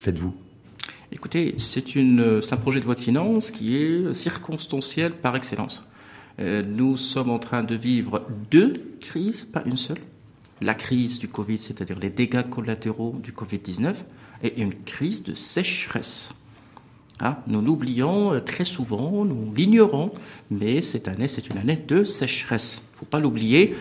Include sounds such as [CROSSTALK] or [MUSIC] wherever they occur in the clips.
faites-vous? Écoutez, c'est un projet de loi de finances qui est circonstanciel par excellence. Euh, nous sommes en train de vivre deux crises, pas une seule. La crise du Covid, c'est-à-dire les dégâts collatéraux du Covid-19, et une crise de sécheresse. Ah, nous l'oublions euh, très souvent, nous l'ignorons, mais cette année, c'est une année de sécheresse. Il ne faut pas l'oublier,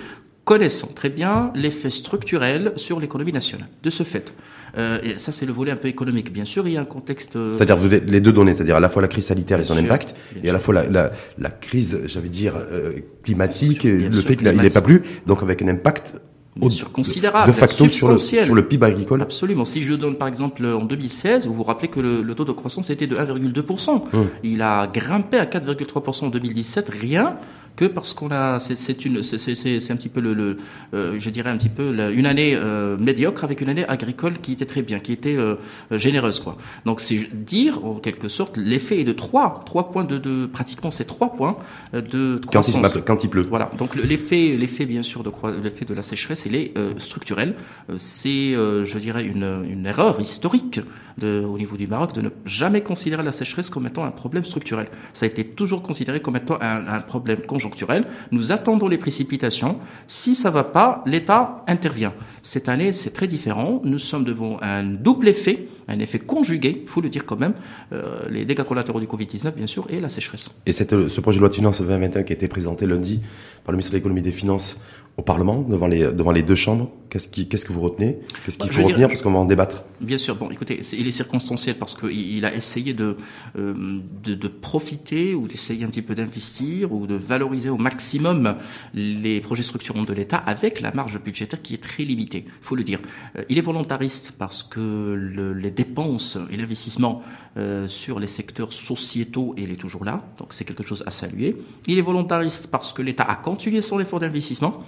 connaissant très bien l'effet structurel sur l'économie nationale. De ce fait, euh, et ça c'est le volet un peu économique. Bien sûr, il y a un contexte... Euh, c'est-à-dire les deux données, c'est-à-dire à la fois la crise sanitaire et son impact, et à la fois la, la, la crise, j'avais dire, euh, climatique, le fait qu'il n'est pas plu, donc avec un impact Bien sûr, considérable, de facto sur le, sur le PIB agricole. Absolument. Si je donne par exemple en 2016, vous vous rappelez que le, taux de croissance était de 1,2%. Hum. Il a grimpé à 4,3% en 2017, rien que parce qu'on a, c'est une, c'est un petit peu le, le euh, je dirais un petit peu une année euh, médiocre avec une année agricole qui était très bien, qui était euh, généreuse quoi. Donc c'est dire en quelque sorte l'effet est de trois, trois points de, de pratiquement ces trois points de croissance. Quand il, quand il pleut. Voilà. Donc l'effet, l'effet bien sûr de l'effet de la sécheresse, il est structurel. C'est, je dirais une, une erreur historique de, au niveau du Maroc de ne jamais considérer la sécheresse comme étant un problème structurel. Ça a été toujours considéré comme étant un, problème conjoncturel. Nous attendons les précipitations. Si ça va pas, l'État intervient. Cette année, c'est très différent. Nous sommes devant un double effet, un effet conjugué, il faut le dire quand même, euh, les dégâts collatéraux du Covid-19, bien sûr, et la sécheresse. Et cette, ce projet de loi de finances 2021 qui a été présenté lundi par le ministre de l'économie et des Finances au Parlement, devant les, devant les deux chambres, qu'est-ce, qui, qu'est-ce que vous retenez? Qu'est-ce qu'il bah, faut retenir? Parce qu'on va en débattre. Bien sûr. Bon, écoutez, il est circonstanciel parce qu'il a essayé de, euh, de, de, profiter ou d'essayer un petit peu d'investir ou de valoriser au maximum les projets structurants de l'État avec la marge budgétaire qui est très limitée. Il faut le dire. Euh, il est volontariste parce que le, les dépenses et l'investissement euh, sur les secteurs sociétaux, il est toujours là. Donc c'est quelque chose à saluer. Il est volontariste parce que l'État a continué son effort d'investissement.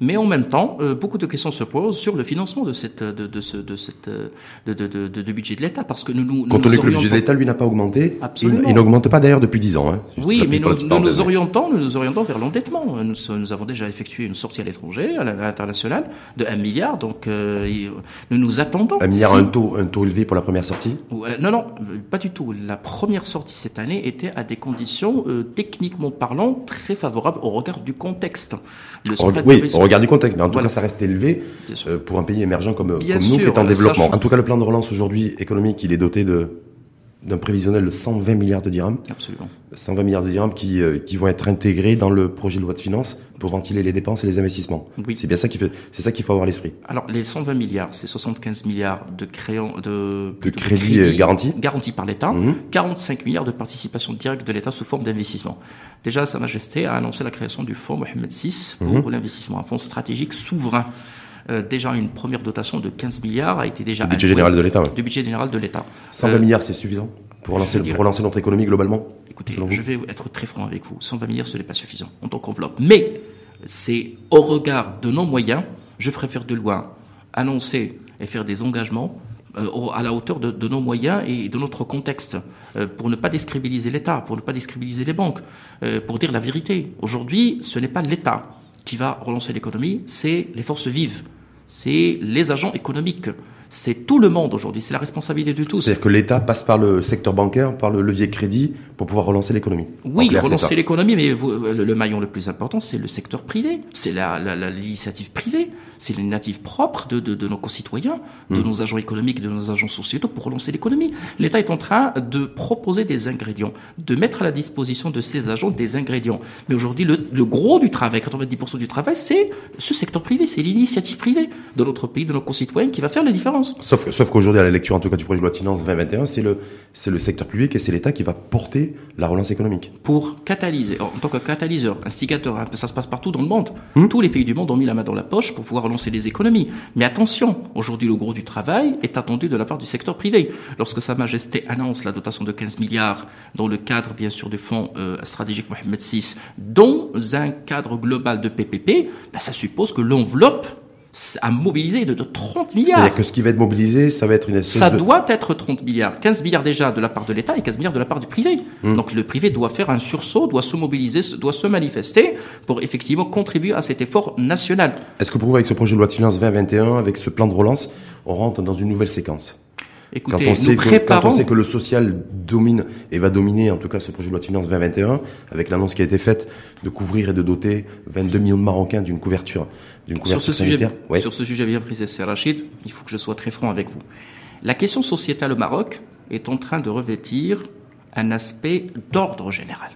Mais en même temps, euh, beaucoup de questions se posent sur le financement de cette de, de ce de cette de, de, de, de budget de l'État parce que nous nous quand on que le budget de l'État lui n'a pas augmenté, Absolument. il, n'augmente pas d'ailleurs depuis dix ans. Hein, oui, mais nous, nous, nous orientons nous nous orientons vers l'endettement. Nous, nous avons déjà effectué une sortie à l'étranger, à l'international, de 1 milliard. Donc euh, nous nous attendons. Un milliard, un taux un taux élevé pour la première sortie? Non non, pas du tout. La première sortie cette année était à des conditions euh, techniquement parlant très favorables au regard du contexte. Le oui, au regard du contexte, mais en tout cas, ça reste élevé euh, pour un pays émergent comme, comme nous qui est en développement. En tout cas, le plan de relance aujourd'hui économique, il est doté de d'un prévisionnel de 120 milliards de dirhams. Absolument. 120 milliards de dirhams qui, euh, qui vont être intégrés dans le projet de loi de finances pour ventiler les dépenses et les investissements. Oui. C'est bien ça qui fait, c'est ça qu'il faut avoir à l'esprit. Alors, les 120 milliards, c'est 75 milliards de de, de, crédits crédit garantis. Garantis par l'État. 45 mhm. milliards de participation directe de l'État sous forme d'investissement. Déjà, Sa Majesté a annoncé la création du fonds Mohamed VI pour mhm. l'investissement, un fonds stratégique souverain. Euh, déjà une première dotation de 15 milliards a été déjà du budget général de l'État. Du budget général de l'État. 120 euh, milliards, c'est suffisant pour relancer, pour notre économie globalement. Écoutez, je vais être très franc avec vous. 120 milliards, ce n'est pas suffisant en tant qu'enveloppe. Mais c'est au regard de nos moyens, je préfère de loin annoncer et faire des engagements euh, à la hauteur de, de, nos moyens et de notre contexte, euh, pour ne pas décrédibiliser l'État, pour ne pas décrédibiliser les banques, euh, pour dire la vérité. Aujourd'hui, ce n'est pas l'État qui va relancer l'économie, c'est les forces vives, c'est les agents économiques, c'est tout le monde aujourd'hui, c'est la responsabilité de tous. C'est-à-dire que l'État passe par le secteur bancaire, par le levier crédit, pour pouvoir relancer l'économie. Oui, relancer l'économie, mais le, maillon le plus important, c'est le secteur privé, c'est l'initiative la, privée, c'est l'initiative propre de, de, de, nos concitoyens, de hmm. nos agents économiques, de nos agents sociétaux pour relancer l'économie. L'État est en train de proposer des ingrédients, de mettre à la disposition de ces agents des ingrédients. Mais aujourd'hui, le, le, gros du travail, 90% du travail, c'est ce secteur privé, c'est l'initiative privée de notre pays, de nos concitoyens qui va faire la différence. Sauf, sauf qu'aujourd'hui, à la lecture en tout cas du projet de loi de finances 2021, c'est le, c'est le secteur public et c'est l'État qui va porter la relance économique. Pour catalyser, en tant que catalyseur, instigateur, ça se passe partout dans le monde. Hmm? Tous les pays du monde ont mis la main dans la poche pour pouvoir les économies. Mais attention, aujourd'hui, le gros du travail est attendu de la part du secteur privé. Lorsque Sa Majesté annonce la dotation de 15 milliards dans le cadre, bien sûr, du fonds euh, stratégique Mohamed VI, dans un cadre global de PPP, ben, ça suppose que l'enveloppe à mobiliser de, 30 milliards. C'est-à-dire que ce qui va être mobilisé, ça va être une espèce Ça doit être 30 milliards. 15 milliards déjà de la part de l'État et 15 milliards de la part du privé. Hmm. Donc le privé doit faire un sursaut, doit se mobiliser, doit se manifester pour effectivement contribuer à cet effort national. Est-ce que pour vous, avec ce projet de loi de finances 2021, avec ce plan de relance, on rentre dans une nouvelle séquence? Écoutez, quand on, sait que, quand on sait que le social domine et va dominer, en tout cas, ce projet de loi de finances 2021, avec l'annonce qui a été faite de couvrir et de doter 22 millions de Marocains d'une couverture, d'une couverture sur ce Sujet, Sur ce sujet bien Rachid, il faut que je sois très franc avec vous. La question sociétale au Maroc est en train de revêtir un aspect d'ordre général.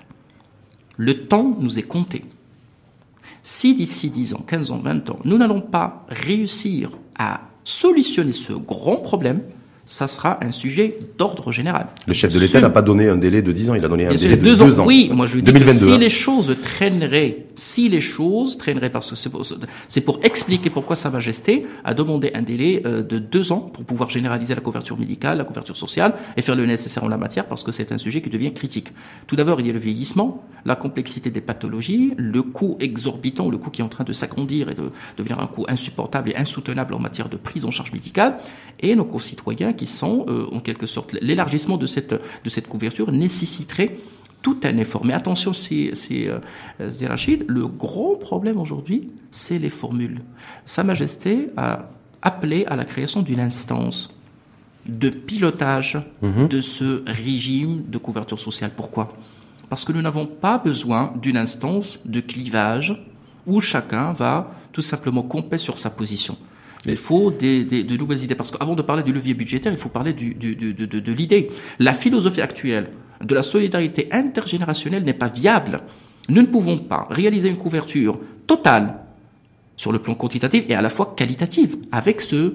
Le temps nous est compté. Si d'ici 10 ans, 15 ans, 20 ans, nous n'allons pas réussir à solutionner ce grand problème, ça sera un sujet d'ordre général. Le chef de l'État n'a pas donné un délai de 10 ans, il a donné un délai de 2 ans. Oui, moi je dis que si hein. les choses traîneraient, si les choses traîneraient, parce que c'est pour, expliquer pourquoi Sa Majesté a demandé un délai euh, de 2 ans pour pouvoir généraliser la couverture médicale, la couverture sociale et faire le nécessaire en la matière parce que c'est un sujet qui devient critique. Tout d'abord, il y a le vieillissement, la complexité des pathologies, le coût exorbitant, le coût qui est en train de s'agrandir et de devenir un coût insupportable et insoutenable en matière de prise en charge médicale et nos concitoyens qui sont euh, en quelque sorte l'élargissement de cette, de cette couverture nécessiterait tout un effort. Mais attention, c'est euh, Zerachid, le gros problème aujourd'hui, c'est les formules. Sa Majesté a appelé à la création d'une instance de pilotage mhm. de ce régime de couverture sociale. Pourquoi? Parce que nous n'avons pas besoin d'une instance de clivage où chacun va tout simplement compter sur sa position. Il faut des, des, de nouvelles idées. Parce qu'avant de parler du levier budgétaire, il faut parler du, du, de, de, de l'idée. La philosophie actuelle de la solidarité intergénérationnelle n'est pas viable. Nous ne pouvons pas réaliser une couverture totale sur le plan quantitatif et à la fois qualitative avec ce,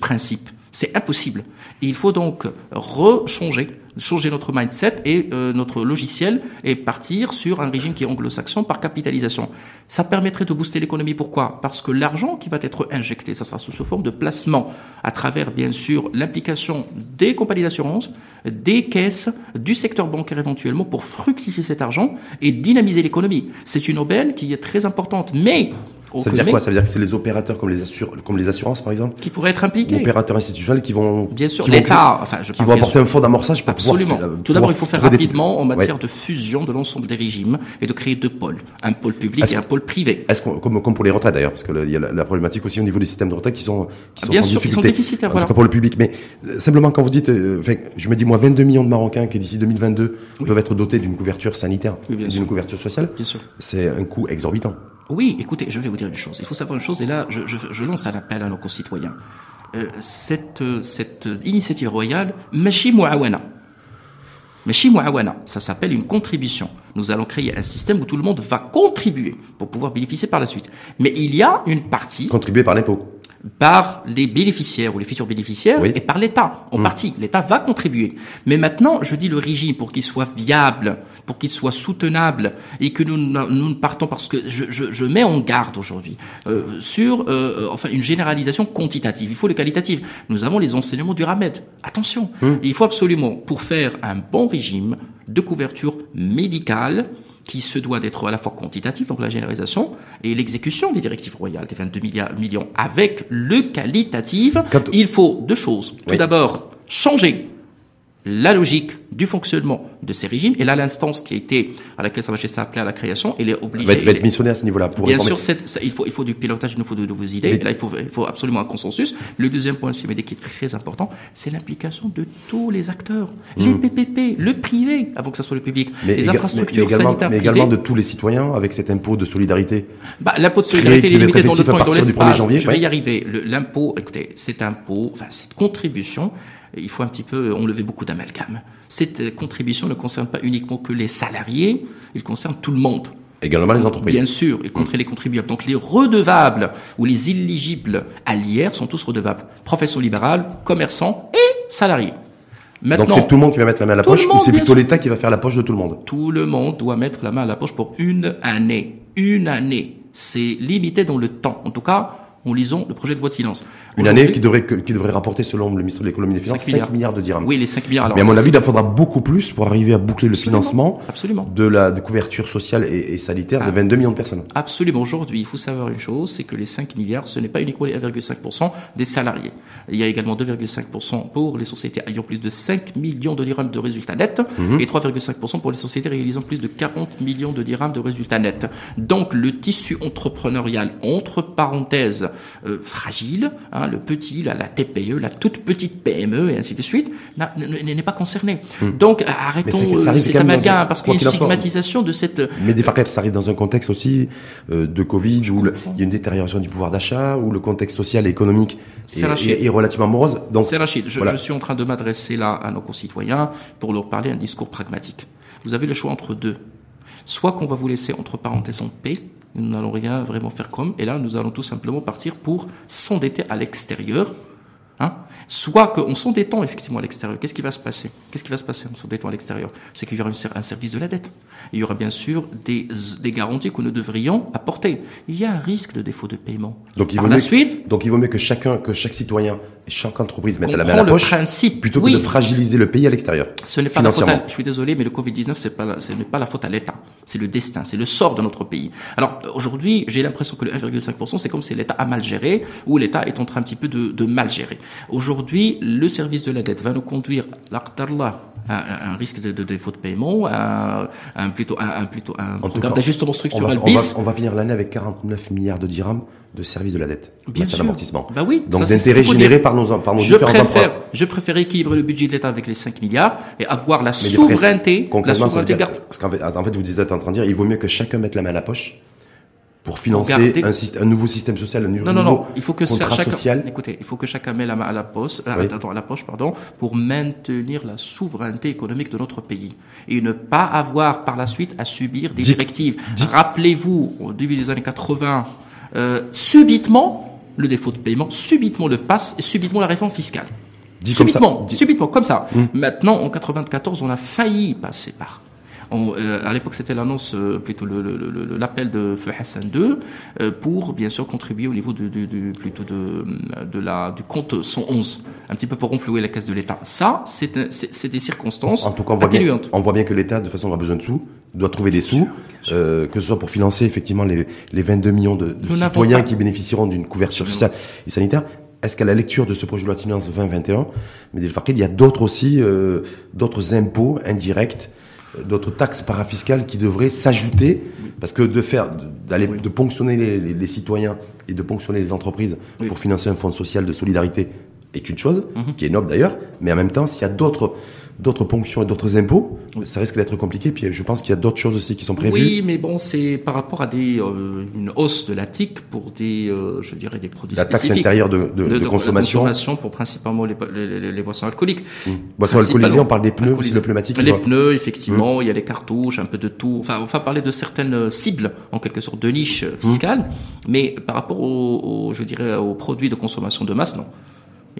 principe. C'est impossible. il faut donc rechanger changer notre mindset et euh, notre logiciel et partir sur un régime qui est anglo-saxon par capitalisation. Ça permettrait de booster l'économie. Pourquoi? Parce que l'argent qui va être injecté, ça sera sous forme de placement à travers bien sûr l'implication des compagnies d'assurance, des caisses, du secteur bancaire éventuellement pour fructifier cet argent et dynamiser l'économie. C'est une aubaine qui est très importante. Mais ça veut dire quoi? Ça veut dire que c'est les opérateurs comme les, comme les assurances, par exemple? Qui pourraient être impliqués. Opérateurs institutionnels qui vont... Bien sûr, l'État... Enfin, je qui vont apporter un fonds d'amorçage pour Absolument. Pouvoir, Tout d'abord, il faut faire rapidement en matière de fusion de l'ensemble des régimes et de créer deux pôles. Un pôle public et un pôle privé. Est-ce comme, comme pour les retraites d'ailleurs, parce qu'il y a la, problématique aussi au niveau des systèmes de retraite qui sont, qui sont Bien sûr, ils sont déficitaires, voilà. pour le public. Mais euh, simplement, quand vous dites... Euh, je me dis, moi, 22 millions de Marocains qui, d'ici 2022, peuvent être dotés d'une couverture sanitaire, d'une couverture sociale, c'est un coût exorbitant. Oui, écoutez, je vais vous dire une chose. Il faut savoir une chose, et là, je, je, je lance un appel à nos concitoyens. Euh, cette, cette initiative royale, Machi Mouawana. Machi Mouawana, ça s'appelle une contribution. Nous allons créer un système où tout le monde va contribuer pour pouvoir bénéficier par la suite. Mais il y a une partie... Contribuer par l'impôt par les bénéficiaires ou les futurs bénéficiaires et par l'État. En mm. partie, l'État va contribuer. Mais maintenant, je dis le régime pour qu'il soit viable, pour qu'il soit soutenable et que nous, nous partons parce que je, je, je mets en garde aujourd'hui euh, sur euh, enfin une généralisation quantitative. Il faut le qualitatif. Nous avons les enseignements du RAMED. Attention, mm. il faut absolument pour faire un bon régime de couverture médicale qui se doit d'être à la fois quantitatif, donc la généralisation, et l'exécution des directives royales des 22 millions avec le qualitatif, il faut deux choses. Tout d'abord, changer la logique du fonctionnement de ces régimes. Et là, l'instance qui a été, à laquelle Sa Majesté a appelé à la création, elle est obligée. Va être, va être missionnée à ce niveau-là pour Bien sûr, il, faut, il faut du pilotage, il nous faut de nouvelles idées. Et là, il faut, il faut absolument un consensus. Le deuxième point, qui est très important, c'est l'implication de tous les acteurs. Hmm. Les PPP, le privé, avant que ce soit le public. Mais les infrastructures mais également, sanitaires Mais également de tous les citoyens avec cet impôt de solidarité. Bah, l'impôt de solidarité est limité dans le temps et dans l'espace. Je vais y arriver. L'impôt, écoutez, cet impôt, enfin, cette contribution, il faut un petit peu enlever beaucoup d'amalgame. Cette contribution ne concerne pas uniquement que les salariés, il concerne tout le monde. Également les entreprises. Bien sûr, et contre les contribuables. Donc les redevables ou les éligibles à l'IR sont tous redevables. Profession libérale, commerçants et salariés. Maintenant, Donc c'est tout le monde qui va mettre la main à la poche ou c'est plutôt l'État qui va faire la poche de tout le monde? Tout le monde doit mettre la main à la poche pour une année. Une année. C'est limité dans le temps. En tout cas, en lisant le projet de loi de finances. Une année qui devrait, qui devrait rapporter, selon le ministre de l'économie et des finances, 5 milliards. de dirhams. Oui, les 5 milliards. Alors, Mais à mon avis, il en faudra beaucoup plus pour arriver à boucler le financement absolument. de la de couverture sociale et, sanitaire de 22 ah. millions de personnes. Absolument. Aujourd'hui, il faut savoir une chose, c'est que les 5 milliards, ce n'est pas uniquement les 1,5% des salariés. Il y a également 2,5% pour les sociétés ayant plus de 5 millions de dirhams de résultats nets mhm. et 3,5% pour les sociétés réalisant plus de 40 millions de dirhams de résultats nets. Donc, le tissu entrepreneurial, entre parenthèses, fragile, hein, le petit, la, la, TPE, la toute petite PME et ainsi de suite, n'est pas concerné. Hmm. Donc arrêtons cet amalgame parce qu'il y a une stigmatisation de cette. Mais des fois, ça arrive dans un contexte aussi de Covid où il y a une détérioration du pouvoir d'achat, où le contexte social et économique est, est, relativement morose. Donc, c'est Rachid. Je, je suis en train de m'adresser là à nos concitoyens pour leur parler un discours pragmatique. Vous avez le choix entre deux. Soit qu'on va vous laisser entre parenthèses en paix, nous n'allons rien vraiment faire comme, et là nous allons tout simplement partir pour s'endetter à l'extérieur, hein, soit qu'on s'endettant effectivement à l'extérieur. Qu'est-ce qui va se passer? Qu'est-ce qui va se passer en s'endettant à l'extérieur? C'est qu'il y aura un service de la dette. Il y aura bien sûr des, des garanties que nous devrions apporter. Il y a un risque de défaut de paiement. Donc il vaut, mieux, suite, donc il vaut mieux que chacun, que chaque citoyen et chaque entreprise mette la main à la poche, principe, plutôt que de fragiliser le pays à l'extérieur. Ce n'est pas la faute. À, je suis désolé, mais le Covid 19, c'est pas, ce n'est pas la faute à l'État. C'est le destin, c'est le sort de notre pays. Alors aujourd'hui, j'ai l'impression que le 1,5%, c'est comme si l'État a mal géré ou l'État est en train un petit peu de, de mal gérer. Aujourd'hui, le service de la dette va nous conduire, à un, risque de, défaut de paiement, à un, plutôt un, plutôt un programme d'ajustement structurel on va, bis. On va, finir l'année avec 49 milliards de dirhams de service de la dette. Bien sûr. Bah oui. Donc d'intérêts générés par nos, par nos je différents préfère, Je préfère équilibrer le budget de l'État avec les 5 milliards et avoir la souveraineté, la souveraineté. Parce qu'en fait, en fait, vous êtes en train de dire, il vaut mieux que chacun mette la main à la poche pour financer un, un, nouveau système social, un nouveau non, non, il faut que contrat chacun, social. Écoutez, il faut que chacun mette la main à la poche, euh, à la poche, pardon, pour maintenir la souveraineté économique de notre pays et ne pas avoir par la suite à subir des directives. Rappelez-vous, au début des années 80, euh, subitement le défaut de paiement, subitement le passe et subitement la réforme fiscale. subitement, comme ça. subitement, comme ça. Maintenant, en 94, on a failli passer par euh, à l'époque, c'était l'annonce, euh, plutôt l'appel de Feu Hassan II euh, pour bien sûr contribuer au niveau du, plutôt de, de la du compte 111, un petit peu pour renflouer la caisse de l'État. Ça, c'est des circonstances en, tout cas, on voit, bien, on voit bien que l'État, de façon, a besoin de sous, doit trouver des sous, que ce soit pour financer effectivement les, les 22 millions de, citoyens qui bénéficieront d'une couverture sociale et sanitaire. Est-ce qu'à la lecture de ce projet de loi de finances 2021, mais il y a d'autres aussi, d'autres impôts indirects d'autres taxes parafiscales qui devraient s'ajouter. Parce que de faire d'aller de ponctionner les, citoyens et de ponctionner les entreprises pour financer un fonds social de solidarité est une chose mhm. qui est noble d'ailleurs mais en même temps s'il y a d'autres d'autres ponctions et d'autres impôts, ça risque d'être compliqué. Puis je pense qu'il y a d'autres choses aussi qui sont prévues. Oui, mais bon, c'est par rapport à des euh, une hausse de la TIC pour des, euh, je dirais, des produits la taxe intérieure de, de, de, de consommation. consommation pour principalement les, les, les, boissons alcooliques. Mmh. Boissons alcoolisées, on parle des pneus aussi, le pneumatique. Les pneus, effectivement, mmh. il y a les cartouches, un peu de tout. Enfin, on va parler de certaines cibles, en quelque sorte, de niche fiscale. Mmh. Mais par rapport aux, je dirais, aux produits de consommation de masse, non.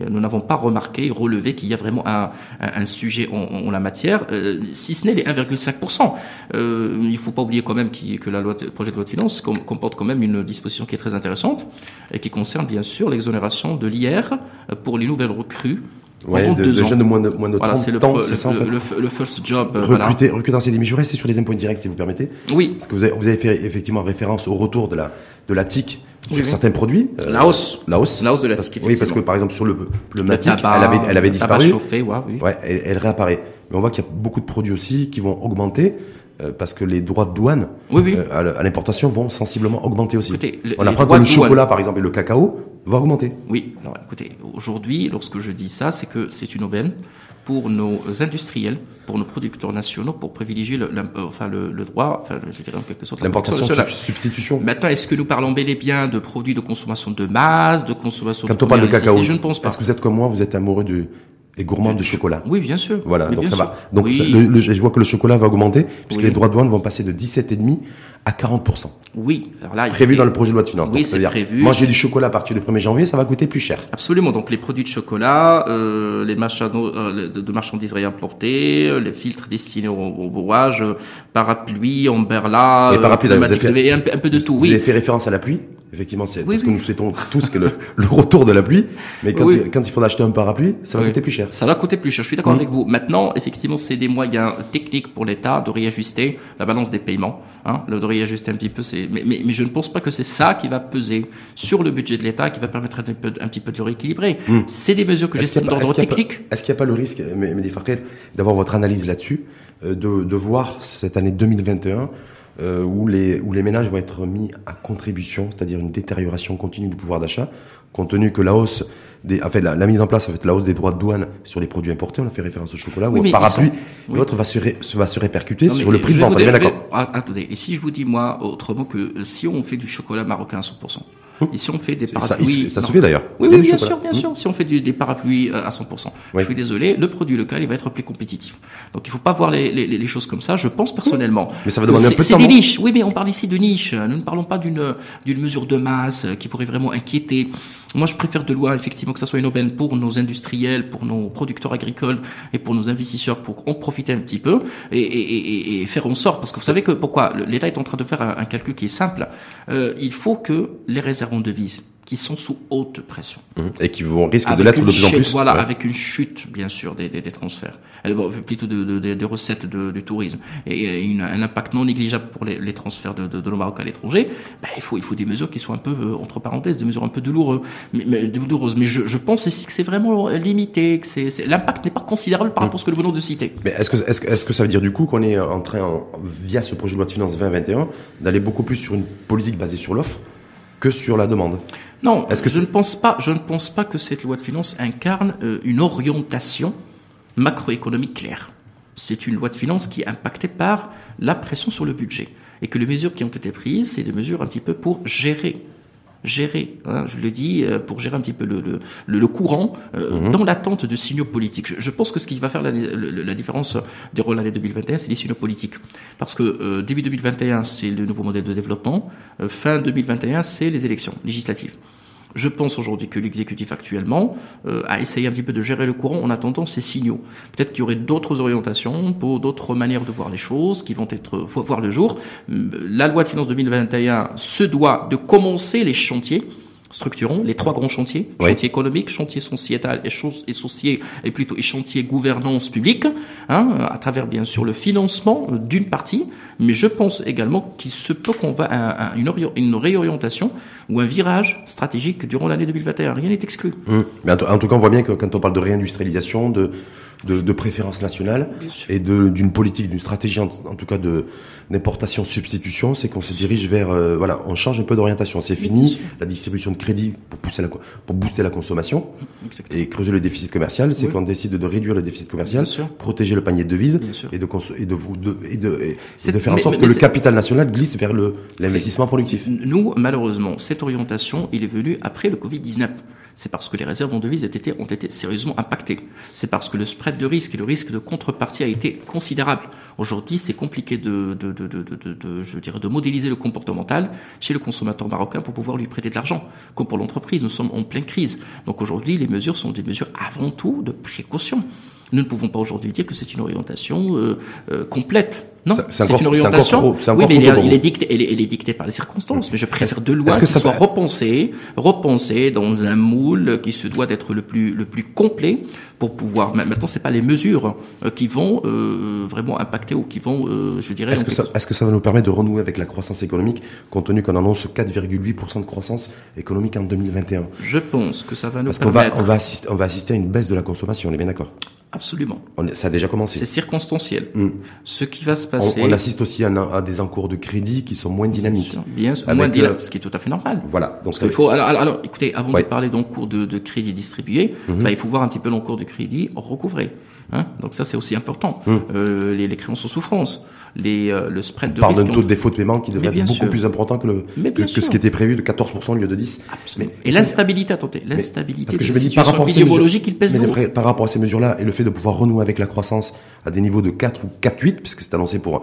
Nous n'avons pas remarqué, relevé qu'il y a vraiment un, un, sujet en, la matière, euh, si ce n'est les 1,5%. Euh, il ne faut pas oublier quand même que la loi, le projet de loi de finances comporte quand même une disposition qui est très intéressante et qui concerne bien sûr l'exonération de l'IR pour les nouvelles recrues Ouais, de, de jeunes de moins de, moins de 30 le, ans, c'est ça en fait. Le, first job. Euh, recruter, recruter dans ces mais je reste sur les impôts directs si vous permettez. Oui. Parce que vous avez, vous avez fait effectivement référence au retour de la, de la TIC sur certains produits. Euh, la hausse. La hausse. La hausse de la TIC. Oui, parce que par exemple sur le, le Matic, elle avait, elle avait disparu. Chauffé, ouais, oui. ouais elle, elle, réapparaît. Mais on voit qu'il y a beaucoup de produits aussi qui vont augmenter. Euh, parce que les droits de douane euh, à l'importation vont sensiblement augmenter aussi. on apprend que le chocolat, par exemple, et le cacao va augmenter. Oui, alors écoutez, aujourd'hui, lorsque je dis ça, c'est que c'est une aubaine pour nos industriels, pour nos producteurs nationaux, pour privilégier le, enfin le, droit, enfin je dirais en quelque sorte l'importation de substitution. Maintenant, est-ce que nous parlons bel et bien de produits de consommation de masse, de consommation Quand on parle de cacao, je ne pense pas. Est-ce que vous êtes comme moi, vous êtes amoureux du et gourmand de chocolat. Oui, bien sûr. Voilà, donc ça va. Donc je vois que le chocolat va augmenter puisque les droits de douane vont passer de 17,5 à 40% Oui, alors là prévu dans le projet de loi de finances. Oui, c'est prévu. Manger du chocolat à partir du 1er janvier, ça va coûter plus cher. Absolument. Donc les produits de chocolat, euh, les machins euh, de, marchandises réimportées, euh, les filtres destinés au, au bourrage, euh, parapluie, umbrella, et parapluie, un, un, peu de tout. Oui. Vous avez fait référence à la pluie? Effectivement, c'est parce que nous souhaitons tous que le, le, retour de la pluie. Mais quand, il, quand il faut acheter un parapluie, ça va coûter plus cher. Ça va coûter plus cher. Je suis d'accord mmh. avec vous. Maintenant, effectivement, c'est des moyens techniques pour l'État de réajuster la balance des paiements, hein, de réajuster un petit peu. Mais, mais, mais, je ne pense pas que c'est ça qui va peser sur le budget de l'État, qui va permettre un, peu, un petit peu de le rééquilibrer. Mmh. C'est des mesures que j'estime d'ordre technique. Est-ce qu'il n'y a pas le risque, mais d'avoir votre analyse là-dessus, euh, de, de voir cette année 2021 euh, où, les, où les ménages vont être mis à contribution, c'est-à-dire une détérioration continue du pouvoir d'achat, compte tenu que la hausse des, en fait, la, mise en place, en fait, la hausse des droits de douane sur les produits importés, on a fait référence au chocolat, ou au parapluie, l'autre va se, va se répercuter sur le prix de vente. Ah, attendez, et si je vous dis, moi, autrement que si on fait du chocolat marocain à 100%, Hum. Et si on fait des parapluies... Ça, ça se fait d'ailleurs. Oui, oui bien sûr, bien sûr. Si on fait des parapluies euh, à 100%. Je suis désolé, le produit local, il va être plus compétitif. Donc il faut pas voir les, les, les choses comme ça, je pense personnellement. Mais ça va demander un peu de temps. C'est des niches. Oui, mais on parle ici de niches. Nous ne parlons pas d'une d'une mesure de masse qui pourrait vraiment inquiéter. Moi, je préfère de loi, effectivement, que ça soit une aubaine pour nos industriels, pour nos producteurs agricoles et pour nos investisseurs pour en profiter un petit peu et, faire en sorte, parce que vous savez que pourquoi l'État est en train de faire un, calcul qui est simple. Euh, il faut que les réserves en devises qui sont sous haute pression. Mmh. Et qui vont risquer de l'être de plus en plus. Voilà, avec une chute, bien sûr, des, des, des transferts, euh, plutôt de, de, des recettes de, du tourisme, et, une, un impact non négligeable pour les, les transferts de, de, de Maroc à l'étranger, ben, il, faut, il faut des mesures qui soient un peu, euh, entre parenthèses, des mesures un peu douloureuses. Mais, mais, douloureuses. mais je, je pense aussi que c'est vraiment limité, que c'est, l'impact n'est pas considérable par mmh. rapport à ce que nous venons de citer. Mais est-ce que, est-ce, est-ce que ça veut dire du coup qu'on est en train, via ce projet de loi de finances 2021, d'aller beaucoup plus sur une politique basée sur l'offre que sur la demande. Non, Est-ce que je ne pense pas. Je ne pense pas que cette loi de finances incarne euh, une orientation macroéconomique claire. C'est une loi de finances qui est impactée par la pression sur le budget et que les mesures qui ont été prises, c'est des mesures un petit peu pour gérer gérer, hein, je le dis, euh, pour gérer un petit peu le, le, le courant euh, mhm. dans l'attente de signaux politiques. Je, pense que ce qui va faire la, la différence des rôles l'année 2021, c'est les signaux politiques. Parce que euh, début 2021, c'est le nouveau modèle de développement, fin 2021, c'est les élections législatives. Je pense aujourd'hui que l'exécutif actuellement euh, a essayé un petit peu de gérer le courant en attendant ces signaux. Peut-être qu'il y aurait d'autres orientations, pour d'autres manières de voir les choses qui vont être voir le jour. La loi de finances 2021 se doit de commencer les chantiers structurons les trois grands chantiers chantier économique, chantier sociétal et, et et plutôt et chantier gouvernance publique, hein, à travers bien sûr le financement d'une partie, mais je pense également qu'il se peut qu'on va à, une, une, réorientation ou un virage stratégique durant l'année 2021. Rien n'est exclu. Hum. Mais en, tout cas, on voit bien que quand on parle de réindustrialisation, de de, de préférence nationale et d'une politique, d'une stratégie en, tout cas de d'importation substitution, c'est qu'on se dirige vers euh, voilà, on change un peu d'orientation. C'est fini. la distribution de crédit pour pousser la pour booster la consommation et creuser le déficit commercial. C'est qu'on décide de réduire le déficit commercial, protéger le panier de devises et de et de, et de, et de faire en sorte que le capital national glisse vers le l'investissement productif. Nous, malheureusement, cette orientation, il est venu après le Covid 19 c'est parce que les réserves en devises ont été, ont été sérieusement impactées. C'est parce que le spread de risque et le risque de contrepartie a été considérable. Aujourd'hui, c'est compliqué de, de, de, de, je dirais, de modéliser le comportemental chez le consommateur marocain pour pouvoir lui prêter de l'argent. Comme pour l'entreprise, nous sommes en pleine crise. Donc aujourd'hui, les mesures sont des mesures avant tout de précaution. Nous ne pouvons pas aujourd'hui dire que c'est une orientation euh, euh, complète. Non, c'est une orientation. oui, mais il est, dicté, elle est, dictée par les circonstances. Mais je préfère de loi que ça soit repensé, repensé dans un moule qui se doit d'être le plus le plus complet pour pouvoir. Maintenant, c'est pas les mesures euh, qui vont vraiment impacter ou qui vont, je dirais. Est-ce que ça, est-ce que ça va nous permettre de renouer avec la croissance économique, compte tenu qu'on annonce 4,8% de croissance économique en 2021 Je pense que ça va nous Parce permettre. qu'on va, on va assister, on va assister à une baisse de la consommation. On est bien d'accord. Absolument. ça a déjà commencé. C'est circonstanciel. Hmm. Ce qui va se passer. On, assiste aussi à, des encours de crédit qui sont moins dynamiques. Bien sûr, moins dynamiques, euh, ce qui est tout à fait normal. Voilà. Donc il faut. Alors, alors, écoutez, avant de parler d'encours de, de crédit distribué, bah, il faut voir un petit peu l'encours de crédit recouvré. Hein Donc ça, c'est aussi important. Hmm. Euh, les, les, créances en souffrance, les, euh, le spread de On parle d'un taux de défaut de paiement qui devrait être beaucoup plus important que, le, que, ce qui était prévu de 14% au lieu de 10. Mais, et l'instabilité, attendez, l'instabilité. Parce que je me dis par rapport à ces mesures, il pèse mais par rapport à ces mesures-là et le fait de pouvoir renouer avec la croissance à des niveaux de 4 ou 4,8, puisque c'est annoncé pour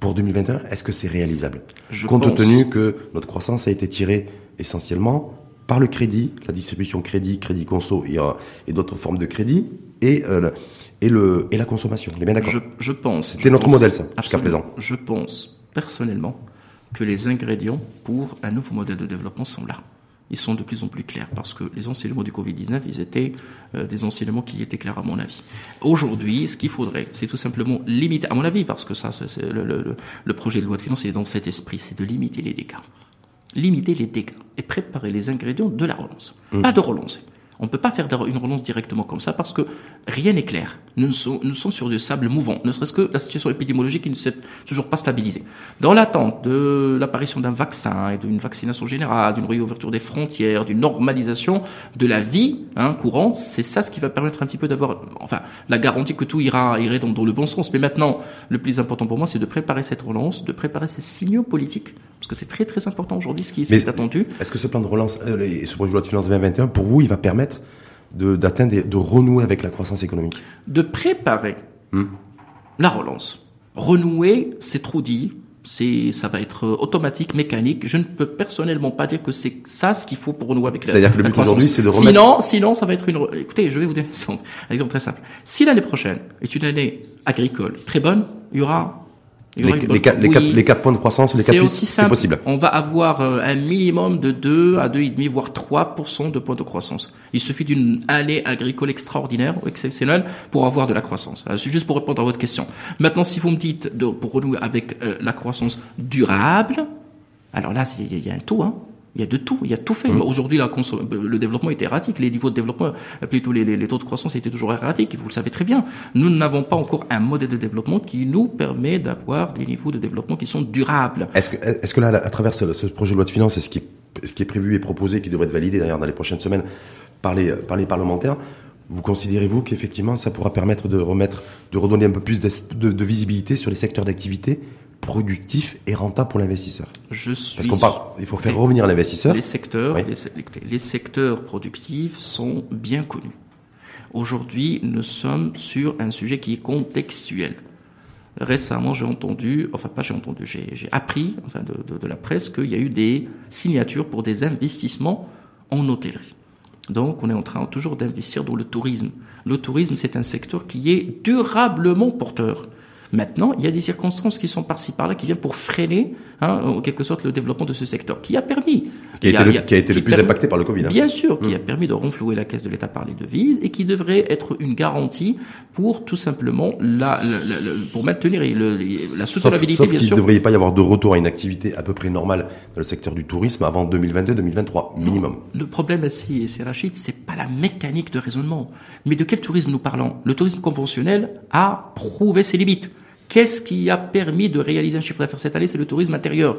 pour 2021, est-ce que c'est réalisable? Je Compte tenu que notre croissance a été tirée essentiellement par le crédit, la distribution crédit, crédit conso et, euh, et d'autres formes de crédit, et euh, et, le, et la consommation. On est bien d'accord je, je, pense. C'était notre modèle, ça, jusqu'à présent. Je pense, personnellement, que les ingrédients pour un nouveau modèle de développement sont là. Ils sont de plus en plus clairs parce que les enseignements du Covid-19, ils étaient euh, des enseignements qui étaient clairs à mon avis. Aujourd'hui, ce qu'il faudrait, c'est tout simplement limiter, à mon avis, parce que ça, c'est le, le, le, projet de loi de finances, est dans cet esprit, c'est de limiter les dégâts. Limiter les dégâts et préparer les ingrédients de la relance. Mmh. Pas de relancer On ne peut pas faire une relance directement comme ça parce que rien n'est clair. Nous, sommes, nous sommes sur du sable mouvant, ne serait-ce que la situation épidémiologique qui ne s'est toujours pas stabilisée. Dans l'attente de l'apparition d'un vaccin et d'une vaccination générale, d'une réouverture des frontières, d'une normalisation de la vie hein, courante, c'est ça ce qui va permettre un petit peu d'avoir, enfin, la garantie que tout ira, irait dans, dans le bon sens. Mais maintenant, le plus important pour moi, c'est de préparer cette relance, de préparer ces signaux politiques, parce que c'est très très important aujourd'hui ce qui est, attendu. Est-ce que ce plan de relance euh, et ce projet de loi de finances 2021, pour vous, il va permettre d'atteindre, de, renouer avec la croissance économique? De préparer hmm. la relance. Renouer, c'est trop dit. C'est, ça va être automatique, mécanique. Je ne peux personnellement pas dire que c'est ça ce qu'il faut pour renouer avec la, C'est-à-dire que le but aujourd'hui, c'est de remettre... Sinon, sinon, ça va être une, écoutez, je vais vous donner un exemple très simple. Si l'année prochaine est une année agricole très bonne, il y aura les, les, 4, les, points de croissance, les 4 c'est possible. On va avoir euh, un minimum de 2 à 2,5, voire 3% de points de croissance. Il suffit d'une année agricole extraordinaire, exceptionnelle, pour avoir de la croissance. C'est juste pour répondre à votre question. Maintenant, si vous me dites, de, pour renouer avec euh, la croissance durable, alors là, il y, a un taux, hein. Il y a de tout, il y a tout fait. Mmh. Aujourd'hui, le développement était erratique, les niveaux de développement, plutôt les, les, les, taux de croissance étaient toujours erratiques, vous le savez très bien. Nous n'avons pas encore un modèle de développement qui nous permet d'avoir des niveaux de développement qui sont durables. Est-ce que, est-ce que là, à travers ce, ce, projet de loi de finances, ce qui est, ce qui est prévu et proposé, qui devrait être validé d'ailleurs dans les prochaines semaines par les, par les parlementaires, vous considérez-vous qu'effectivement ça pourra permettre de remettre, de redonner un peu plus de, de visibilité sur les secteurs d'activité productif et rentable pour l'investisseur Je suis. Parce qu'on parle, il faut faire revenir l'investisseur. Les secteurs, les, secteurs productifs sont bien connus. Aujourd'hui, nous sommes sur un sujet qui est contextuel. Récemment, j'ai entendu, enfin pas j'ai entendu, j'ai appris, enfin de, de la presse, qu'il y a eu des signatures pour des investissements en hôtellerie. Donc, on est en train toujours d'investir dans le tourisme. Le tourisme, c'est un secteur qui est durablement porteur. Maintenant, il y a des circonstances qui sont par-ci par-là qui viennent pour freiner, hein, en quelque sorte, le développement de ce secteur, qui a permis, qui a, été, le, qui a été le plus impacté par le Covid. Hein. Bien sûr, qui a mm. permis de renflouer la caisse de l'État par les devises et qui devrait être une garantie pour tout simplement la, pour maintenir le, la soutenabilité. Sauf, sauf qu'il ne devrait pas y avoir de retour à une activité à peu près normale dans le secteur du tourisme avant 2022-2023 minimum. le problème, c'est Rachid, c'est pas la mécanique de raisonnement, mais de quel tourisme nous parlons? Le tourisme conventionnel a prouvé ses limites. Qu'est-ce qui a permis de réaliser un chiffre d'affaires cette année? C'est le tourisme intérieur.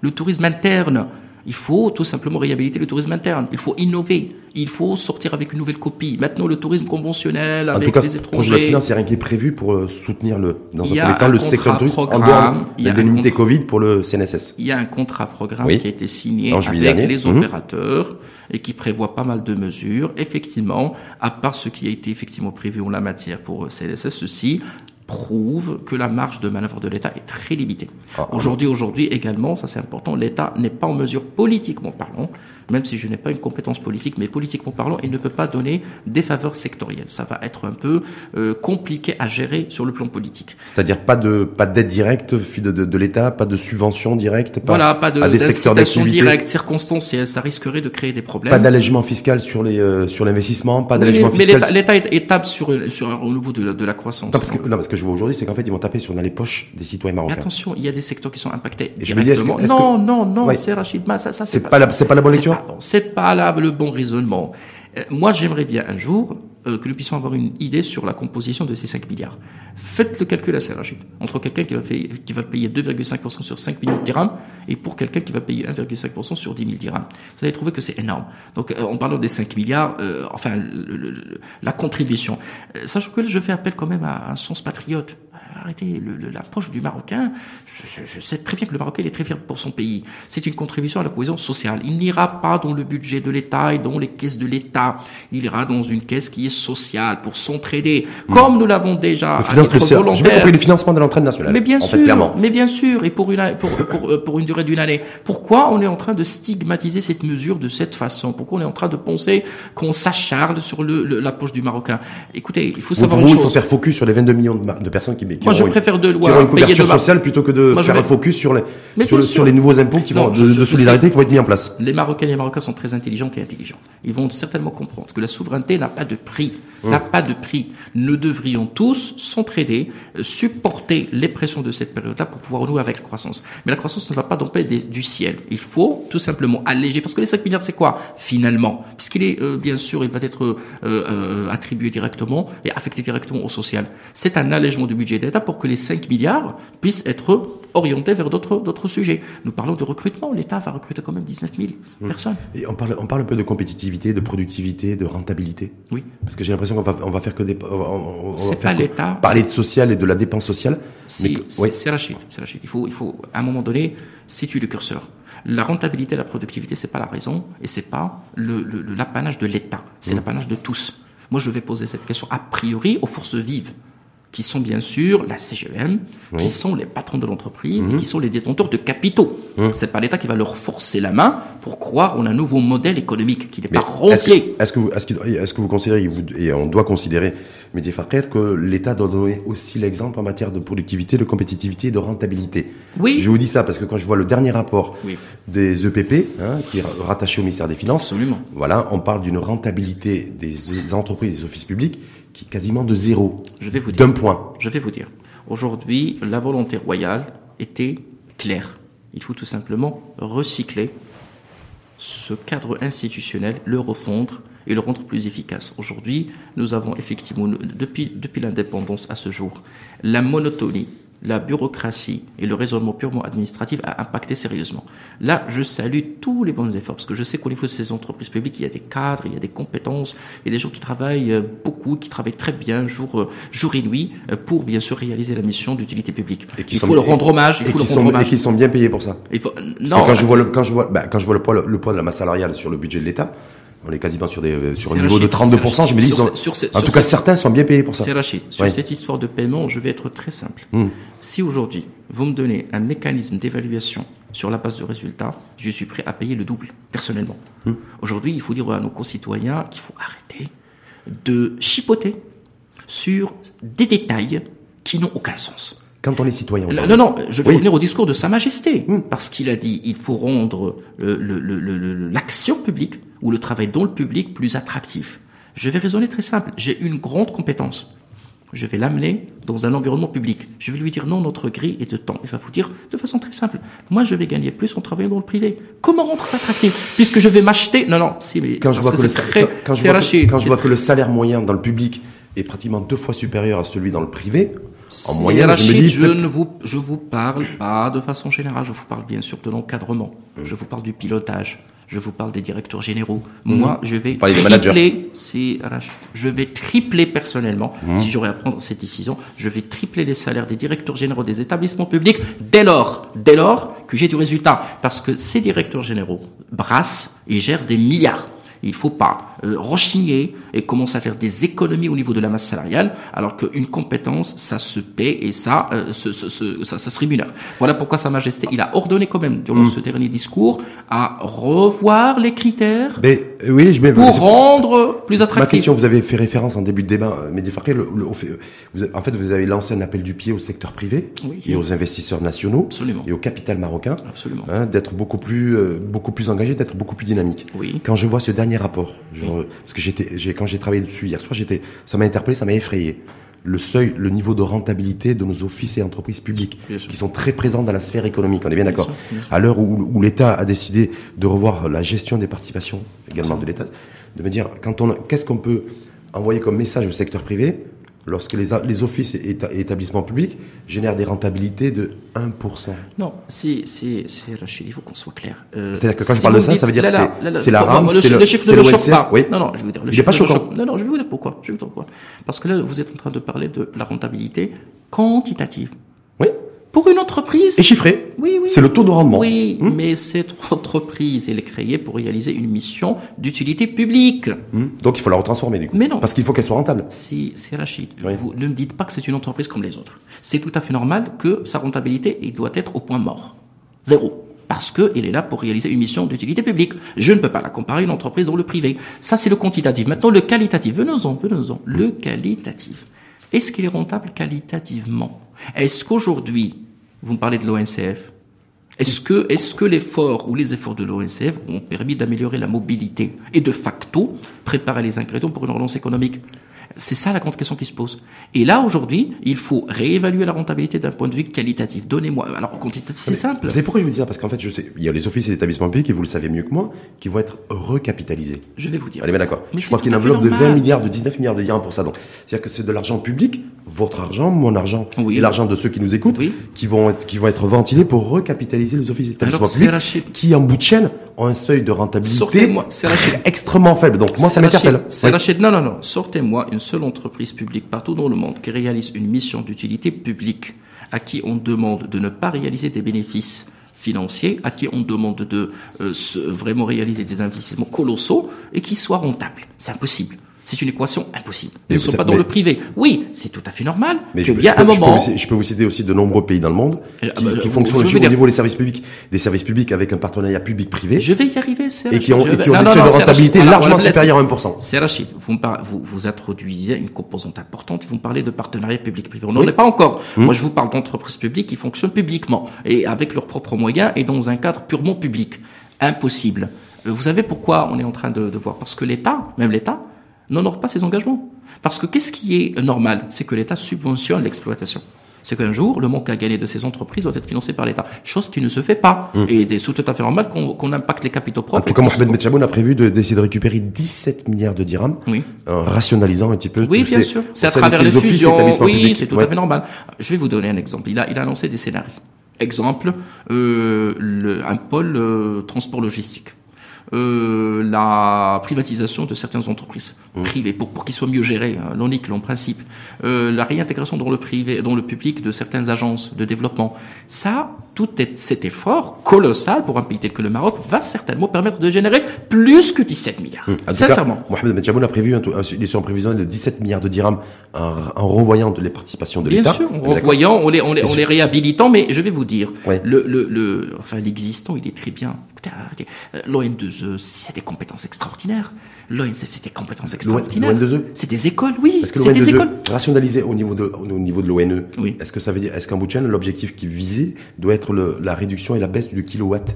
Le tourisme interne. Il faut tout simplement réhabiliter le tourisme interne. Il faut innover. Il faut sortir avec une nouvelle copie. Maintenant, le tourisme conventionnel avec en tout cas, les étrangers. Projet de finance, il n'y a rien qui est prévu pour euh, soutenir le, dans un premier temps, le secteur tourisme en dehors de Covid pour le CNSS. Il y a un contrat programme qui a été signé avec les mhm. opérateurs et qui prévoit pas mal de mesures. Effectivement, à part ce qui a été effectivement prévu en la matière pour CNSS, ceci prouve que la marge de manœuvre de l'État est très limitée. Ah, ah. aujourd'hui, aujourd'hui également, ça c'est important, l'État n'est pas en mesure politiquement parlant même si je n'ai pas une compétence politique, mais politiquement parlant, il ne peut pas donner des faveurs sectorielles. Ça va être un peu euh, compliqué à gérer sur le plan politique. C'est-à-dire pas de pas d'aide directe de, de, de l'État, pas de subvention directe, pas, voilà, pas de à des secteurs d'activité directe, circonstancielle, ça risquerait de créer des problèmes. Pas d'allègement fiscal sur les euh, sur l'investissement, pas d'allègement fiscal. Mais l'État est étape sur sur au niveau de, de la croissance. Non parce, que, non, parce que je vois aujourd'hui, c'est qu'en fait ils vont taper sur dans les poches des citoyens marocains. attention, il y a des secteurs qui sont impactés directement. non, non, non, c'est Rachid ça, ça c'est pas, c'est pas la bonne lecture. C'est pas là le bon raisonnement. Euh, moi, j'aimerais bien un jour euh, que nous puissions avoir une idée sur la composition de ces 5 milliards. Faites le calcul assez rapide entre quelqu'un qui va, payer 2,5% sur 5 millions de dirhams et pour quelqu'un qui va payer 1,5% sur 10 000 dirhams. Vous allez trouver que c'est énorme. Donc, euh, en parlant des 5 milliards, enfin, la contribution. sachant que je fais appel quand même à un sens patriote arrêtez l'approche du Marocain. Je, sais très bien que le Marocain est très fier pour son pays. C'est une contribution à la cohésion sociale. Il n'ira pas dans le budget de l'État et dans les caisses de l'État. Il ira dans une caisse qui est sociale pour s'entraider, hmm. comme nous l'avons déjà à volontaire. J'ai compris le financement de l'entraide nationale. Mais bien sûr, clairement. mais bien sûr, et pour une pour, pour, euh, pour une durée d'une année. Pourquoi on est en train de stigmatiser cette mesure de cette façon? Pourquoi on est en train de penser qu'on s'acharne sur le, la poche du Marocain? Écoutez, il faut savoir une chose. Il faut faire focus sur les 22 millions de, personnes qui, qui Moi, je préfère de loi une couverture sociale plutôt que de faire un focus sur les, sur, les nouveaux impôts qui vont, de, solidarité qui vont être mis en place. Les Marocains et les Marocains sont très intelligents et intelligents. Ils vont certainement comprendre que la souveraineté n'a pas de prix. Hum. N'a pas de prix. Nous devrions tous s'entraider, euh, supporter les pressions de cette période-là pour pouvoir renouer avec la croissance. Mais la croissance ne va pas tomber du ciel. Il faut tout simplement alléger. Parce que les 5 milliards, c'est quoi finalement? Puisqu'il est, euh, bien sûr, il va être euh, attribué directement et affecté directement au social. C'est un allègement du budget pour que les 5 milliards puissent être orientés vers d'autres sujets. Nous parlons de recrutement. L'État va recruter quand même 19 000 mmh. personnes. Et on parle, on parle un peu de compétitivité, de productivité, de rentabilité. Oui. Parce que j'ai l'impression qu'on va, on va faire que des, c'est pas l'État. Parler de social et de la dépense sociale. C'est c'est Rachid, Rachid. Il faut, il faut, à un moment donné, situer le curseur. La rentabilité, la productivité, c'est pas la raison et c'est pas le, l'apanage de l'État. C'est mmh. l'apanage de tous. Moi, je vais poser cette question a priori aux forces vives qui sont bien sûr la CGM, qui sont les patrons de l'entreprise, et mhm. qui sont les détenteurs de capitaux. Mhm. C'est pas l'État qui va leur forcer la main pour croire en un nouveau modèle économique qui n'est pas rentier. Est-ce que, est-ce que, que, vous considérez, et on doit considérer, Mehdi que l'État doit donner aussi l'exemple en matière de productivité, de compétitivité et de rentabilité? Oui. Je vous dis ça parce que quand je vois le dernier rapport des EPP, hein, qui est rattaché au ministère des Finances, Absolument. voilà, on parle d'une rentabilité des entreprises et des offices publics qui est quasiment de zéro. Je vais vous dire. D'un point. Je vais vous dire. Aujourd'hui, la volonté royale était claire. Il faut tout simplement recycler ce cadre institutionnel, le refondre et le rendre plus efficace. Aujourd'hui, nous avons effectivement, depuis, depuis l'indépendance à ce jour, la monotonie la bureaucratie et le raisonnement purement administratif a impacté sérieusement. Là, je salue tous les bons efforts, parce que je sais qu'au niveau de ces entreprises publiques, il y a des cadres, il y a des compétences, il y a des gens qui travaillent euh, beaucoup, qui travaillent très bien jour, euh, jour et nuit, euh, pour bien sûr réaliser la mission d'utilité publique. Et il faut leur rendre hommage, il faut leur rendre hommage. Et qui sont bien payés pour ça. Il faut, non, quand je vois le, quand je vois, bah, quand je vois le poids, le poids de la masse salariale sur le budget de l'État, on est quasiment sur, des, sur un niveau de 32%. Je me dis, en tout cas, certains sont bien payés pour ça. C'est Rachid. Sur cette histoire de paiement, je vais être très simple. Hmm. Si aujourd'hui, vous me donnez un mécanisme d'évaluation sur la base de résultats, je suis prêt à payer le double, personnellement. Hmm. Aujourd'hui, il faut dire à nos concitoyens qu'il faut arrêter de chipoter sur des détails qui n'ont aucun sens. Quand on est citoyen. Non, non, je vais revenir au discours de Sa Majesté, hmm. parce qu'il a dit il faut rendre l'action publique ou le travail dans le public plus attractif. Je vais raisonner très simple. J'ai une grande compétence. Je vais l'amener dans un environnement public. Je vais lui dire non, notre grille est de temps. Il va vous dire de façon très simple. Moi, je vais gagner plus en travaillant dans le privé. Comment rendre ça attractif Puisque je vais m'acheter? Non, non, si, mais quand je vois que, le, quand, je vois que le salaire moyen dans le public est pratiquement deux fois supérieur à celui dans le privé, en moyenne, je me dis. Je ne vous, je vous parle pas de façon générale. Je vous parle bien sûr de l'encadrement. Mmh. Je vous parle du pilotage. Je vous parle des directeurs généraux. Mmh. Moi, je vais tripler, si, je vais tripler personnellement, mmh. si j'aurais à prendre cette décision, je vais tripler les salaires des directeurs généraux des établissements publics dès lors, dès lors que j'ai du résultat. Parce que ces directeurs généraux brassent et gèrent des milliards. Il ne faut pas euh, rechigner et commencer à faire des économies au niveau de la masse salariale, alors qu'une compétence, ça se paie et ça, euh, ça, se rémunère. Voilà pourquoi Sa Majesté, il a ordonné quand même, durant mm. ce dernier discours, à revoir les critères mais, euh, oui, je pour rendre plus attractif. Ma question, vous avez fait référence en début de débat, Mehdi Farquet, le, en fait, vous avez lancé un appel du pied au secteur privé et aux investisseurs nationaux et au capital marocain hein, d'être beaucoup plus, beaucoup plus engagé, d'être beaucoup plus dynamique. Oui. Quand je vois ce dernier rapport. parce que j'étais, j'ai, quand j'ai travaillé dessus hier soir, j'étais, ça m'a interpellé, ça m'a effrayé. Le seuil, le niveau de rentabilité de nos offices et entreprises publiques, qui sont très présents dans la sphère économique. On est bien d'accord. À l'heure où, l'État a décidé de revoir la gestion des participations, également de l'État, de me dire, quand on, qu'est-ce qu'on peut envoyer comme message au secteur privé? Lorsque les, les offices et établissements publics génèrent des rentabilités de 1%. Non, c'est, Rachid, il faut qu'on soit clair. Euh, C'est-à-dire que quand je parle de ça, ça veut dire que c'est la RAM, c'est le, le chiffre ne le choque pas. Oui. Non, non, je vais vous dire. Le il n'est pas choquant. Non, non, je vais vous dire pourquoi? Je vais vous dire pourquoi? Parce que là, vous êtes en train de parler de la rentabilité quantitative. Oui. Pour une entreprise. Et chiffré. Oui, oui. C'est le taux de rendement. Oui, hmm. mais cette [LAUGHS] entreprise, elle est créée pour réaliser une mission d'utilité publique. Hmm. Donc il faut la retransformer du coup. Mais non. Parce qu'il faut qu'elle soit rentable. Si, c'est Rachid. Vous ne me dites pas que c'est une entreprise comme les autres. C'est tout à fait normal que sa rentabilité elle doit être au point mort. Zéro. Parce qu'elle est là pour réaliser une mission d'utilité publique. Je ne peux pas la comparer à une entreprise dans le privé. Ça, c'est le quantitatif. Maintenant, le qualitatif. Venons-en, venons-en. Le qualitatif est-ce qu'il est rentable qualitativement? Est-ce qu'aujourd'hui, vous me parlez de l'ONCF, est-ce que, l'effort ou les efforts de l'ONCF ont permis d'améliorer la mobilité et de facto préparer les ingrédients pour une relance économique? C'est ça la grande question qui se pose. Et là, aujourd'hui, il faut réévaluer la rentabilité d'un point de vue qualitatif. Donnez-moi. Alors, quantitatif, c'est simple. Vous savez pourquoi je vous dis ça? Parce qu'en fait, je sais, il y a les offices et les établissements publics, et vous le savez mieux que moi, qui vont être recapitalisés. Je vais vous dire. Allez, ben d'accord. Je crois qu'il y a une enveloppe de 20 milliards, de 19 milliards de dirhams pour ça. Donc, c'est-à-dire que c'est de l'argent public, votre argent, mon argent, et l'argent de ceux qui nous écoutent, qui vont être, qui vont être ventilés pour recapitaliser les offices et établissements publics, qui, en bout de chaîne, ont un seuil de rentabilité extrêmement faible. Donc, moi, ça m'interpelle. C'est non, non, non. Sortez-moi une seule entreprise publique partout dans le monde qui réalise une mission d'utilité publique, à qui on demande de ne pas réaliser des bénéfices financiers, à qui on demande de euh, vraiment réaliser des investissements colossaux et qui soient rentables. C'est impossible. C'est une équation impossible. Nous ne sommes pas dans le privé. Oui, c'est tout à fait normal mais qu'il y a un moment. Je peux, vous, citer aussi de nombreux pays dans le monde qui, ah bah, qui fonctionnent au niveau des services publics, des services publics avec un partenariat public-privé. Je vais y arriver, c'est Et qui ont, et qui ont des seuils de rentabilité largement supérieurs à 1%. C'est Rachid. Vous, vous, vous introduisez une composante importante. Vous me parlez de partenariat public-privé. On n'en est pas encore. Hmm. Moi, je vous parle d'entreprises publiques qui fonctionnent publiquement et avec leurs propres moyens et dans un cadre purement public. Impossible. Vous savez pourquoi on est en train de, de voir? Parce que l'État, même l'État, n'honore pas ses engagements. Parce que qu'est-ce qui est normal? C'est que l'État subventionne l'exploitation. C'est qu'un jour, le manque à gagner de ces entreprises doit être financé par l'État. Chose qui ne se fait pas. Mmh. Et c'est tout à fait normal qu'on impacte les capitaux propres. Comme Mohamed Metchaboun a prévu d'essayer de, récupérer 17 milliards de dirhams, oui. en rationalisant un petit peu. Oui, bien sûr. C'est à travers les fusions. Oui, c'est tout à fait normal. Je vais vous donner un exemple. Il a, il a annoncé des scénarios. Exemple, euh, le, un pôle euh, transport logistique euh, la privatisation de certaines entreprises mmh. privées pour, pour qu'ils soient mieux gérés, hein, l'onique, en principe, euh, la réintégration dans le privé, dans le public de certaines agences de développement. Ça, tout cet effort colossal pour un pays tel que le Maroc va certainement permettre de générer plus que 17 milliards. Mmh. Sincèrement. Mohamed Medjaboun a prévu, un, prévisionnel de 17 milliards de dirhams en, en revoyant les participations de l'État. Bien sûr, en revoyant, on les, on les, on les réhabilitant, mais je vais vous dire, le, le, le, enfin, l'existant, il est très bien. Euh, L'ON2E, c'est des compétences extraordinaires. L'ONCF, c'est des compétences extraordinaires. L'ON2E C'est des écoles, oui. Parce que c'est des écoles. Rationalisé au niveau de, au niveau de l'ONE. Oui. Est-ce que ça veut dire, est-ce qu'en bout de chaîne, l'objectif qui visait doit être la réduction et la baisse du kilowatt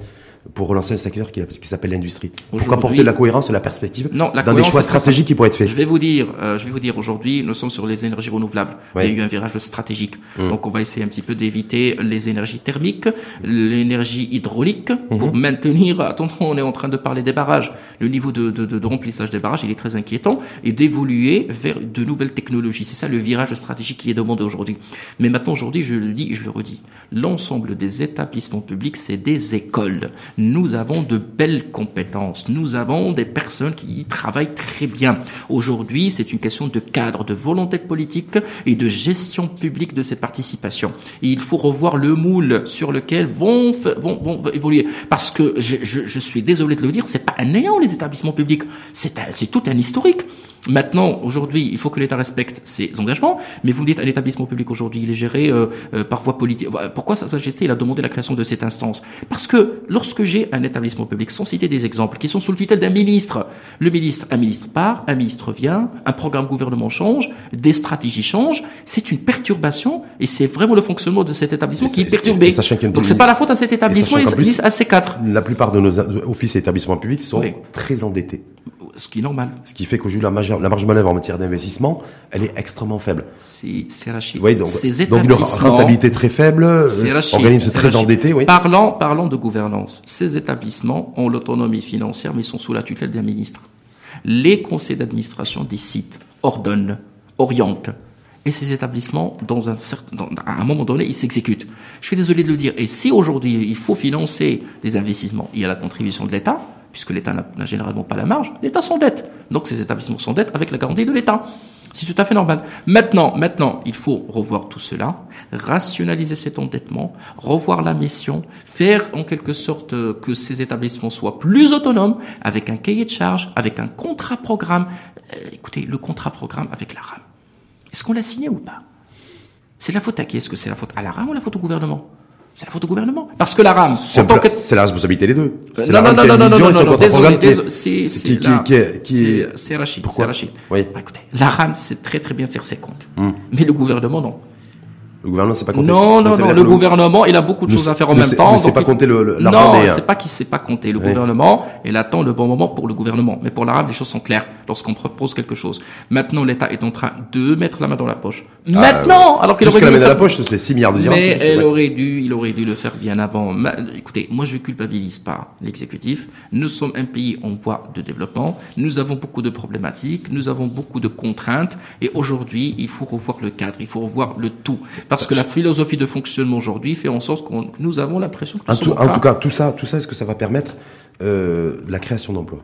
pour relancer un secteur qui, qui s'appelle l'industrie. Pour apporter de la cohérence et la perspective non, la dans des choix stratégiques qui pourraient être faits. Je vais vous dire, euh, je vais vous dire aujourd'hui, nous sommes sur les énergies renouvelables. Il y a eu un virage stratégique. Mmh. Donc on va essayer un petit peu d'éviter les énergies thermiques, l'énergie hydraulique mmh. pour maintenir. Attendons, on est en train de parler des barrages. Le niveau de, de, de, remplissage des barrages, il est très inquiétant et d'évoluer vers de nouvelles technologies. C'est ça le virage stratégique qui est demandé aujourd'hui. Mais maintenant aujourd'hui, je le dis, et je le redis, l'ensemble des établissements publics, c'est des écoles nous avons de belles compétences, nous avons des personnes qui y travaillent très bien. Aujourd'hui, c'est une question de cadre, de volonté politique et de gestion publique de ces participations. il faut revoir le moule sur lequel vont, vont, vont évoluer. Parce que je, je, suis désolé de le dire, c'est pas un néant les établissements publics, c'est tout un historique. Maintenant, aujourd'hui, il faut que l'État respecte ses engagements, mais vous me dites, un établissement public aujourd'hui, il est géré euh, euh, par voie politique. Pourquoi Sa Majesté, il a demandé la création de cette instance? Parce que lorsque j'ai un établissement public, sans citer des exemples, qui sont sous le tutelle d'un ministre, le ministre, un ministre part, un ministre vient, un programme gouvernement change, des stratégies changent, c'est une perturbation, et c'est vraiment le fonctionnement de cet établissement qui est perturbé. Donc c'est pas la faute à cet établissement, à ces quatre. La plupart de nos offices et établissements publics sont très endettés ce qui est normal. Ce qui fait qu'aujourd'hui, la, marge, la marge de manœuvre en matière d'investissement, elle est extrêmement faible. C'est Rachid. Oui, donc, Ces donc une rentabilité très faible, euh, organisme très endetté. Oui. Parlant, parlant de gouvernance, ces établissements ont l'autonomie financière, mais ils sont sous la tutelle d'un ministre. Les conseils d'administration décident, ordonnent, orientent. Et ces établissements, dans un certain, dans, à un moment donné, ils s'exécutent. Je suis désolé de le dire. Et si aujourd'hui, il faut financer des investissements, il y a la contribution de l'État, puisque l'État n'a généralement pas la marge, l'État s'endette. Donc ces établissements s'endettent avec la garantie de l'État. C'est tout à fait normal. Maintenant, maintenant, il faut revoir tout cela, rationaliser cet endettement, revoir la mission, faire en quelque sorte euh, que ces établissements soient plus autonomes, avec un cahier de charge, avec un contrat programme. Euh, écoutez, le contrat programme avec la RAM. Est-ce qu'on l'a signé ou pas? C'est la faute à qui? Est-ce que c'est la faute à la RAM ou la faute au gouvernement? C'est la faute au gouvernement. Parce que la RAM, c'est la responsabilité des deux. Euh, non, non, non, non, non, non, non, désolé, désolé, c'est, c'est, c'est Rachid, c'est Rachid. Oui. Bah, écoutez, la RAM sait très très bien faire ses comptes. Hmm. Mais le gouvernement, non. Le gouvernement c'est pas compter. Non, non, non. Le, gouvernement, il a beaucoup de choses à faire en même temps. Ne sait pas compter le, Non, c'est pas qu'il sait pas compter. Le gouvernement, il attend le bon moment pour le gouvernement. Mais pour l'arabe, les choses sont claires lorsqu'on propose quelque chose. Maintenant, l'État est en train de mettre la main dans la poche. Ah, Maintenant, alors qu'il aurait dû. la main dans la poche, c'est 6 milliards de dirhams. Mais elle aurait dû, il aurait dû le faire bien avant. Écoutez, moi, je culpabilise pas l'exécutif. Nous sommes un pays en voie de développement. Nous avons beaucoup de problématiques. Nous avons beaucoup de contraintes. Et aujourd'hui, il faut revoir le cadre. Il faut revoir le tout. Parce que la philosophie de fonctionnement aujourd'hui fait en sorte que nous avons l'impression que en, tout, en tout cas, tout ça, tout ça, est-ce que ça va permettre euh, la création d'emplois?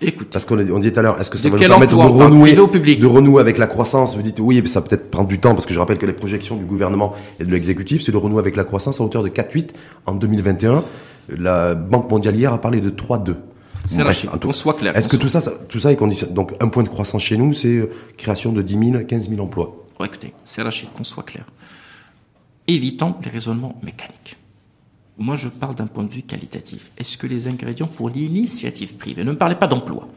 Écoute, parce qu'on on dit tout à l'heure, est-ce que ça va nous permettre de renouer, de renouer avec la croissance? Vous dites oui, mais ça peut être prendre du temps parce que je rappelle que les projections du gouvernement et de l'exécutif, c'est de renouer avec la croissance à hauteur de 4,8 en 2021. La Banque mondiale hier a parlé de 3,2. C'est qu'on soit clair. Est-ce que tout ça, ça, tout ça est conditionné Donc un point de croissance chez nous, c'est euh, création de 10 000, 15 000 emplois. Ouais, écoutez, c'est Rachid, qu'on soit clair évitons les raisonnements mécaniques. Moi, je parle d'un point de vue qualitatif. Est-ce que les ingrédients pour l'initiative privée, ne me parlez pas d'emploi,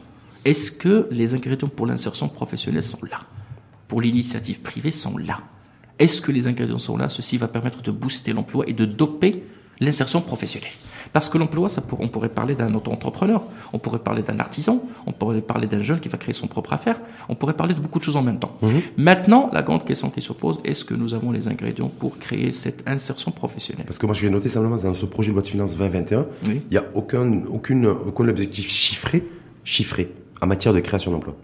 est-ce que les ingrédients pour l'insertion professionnelle sont là Pour l'initiative privée sont là Est-ce que les ingrédients sont là Ceci va permettre de booster l'emploi et de doper l'insertion professionnelle? Parce que l'emploi, ça on pourrait parler d'un auto-entrepreneur, on pourrait parler d'un artisan, on pourrait parler d'un jeune qui va créer son propre affaire, on pourrait parler de beaucoup de choses en même temps. Mhm. Maintenant, la grande question qui se pose, est-ce que nous avons les ingrédients pour créer cette insertion professionnelle? Parce que moi, je vais noter simplement dans ce projet de loi de finances 2021, il n'y a aucun, aucune, aucun objectif chiffré, chiffré en matière de création d'emplois.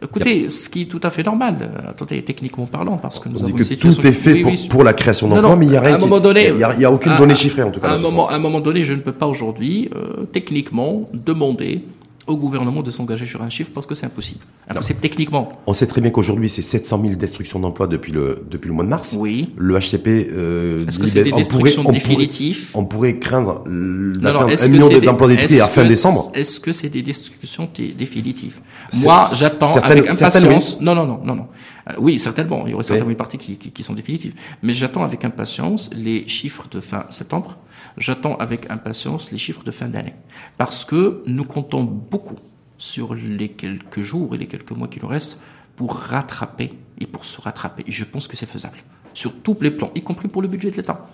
Écoutez, ce qui est tout à fait normal, euh, attendez, techniquement parlant, parce que nous On avons dit que tout est fait pour, pour, la création d'emplois, mais il y a rien. À un moment donné, il y a, aucune donnée chiffrée en tout cas. À un moment, à un moment donné, je ne peux pas aujourd'hui, euh, techniquement, demander au gouvernement de s'engager sur un chiffre parce que c'est impossible. Impossible techniquement. On sait très bien qu'aujourd'hui, c'est 700 000 destructions d'emplois depuis le, depuis le mois de mars. Oui. Le HCP... Euh, Est-ce que c'est des destructions définitives on pourrait, craindre un million d'emplois détruits à fin décembre. Est-ce que c'est des destructions définitives Moi, j'attends avec impatience... Non, non, non, non, non. Euh, oui, certainement. Il y aurait certainement une partie qui, qui, qui sont définitives. Mais j'attends avec impatience les chiffres de fin septembre J'attends avec impatience les chiffres de fin d'année. Parce que nous comptons beaucoup sur les quelques jours et les quelques mois qui nous restent pour rattraper et pour se rattraper. Et je pense que c'est faisable. Sur tous les plans, y compris pour le budget de l'État.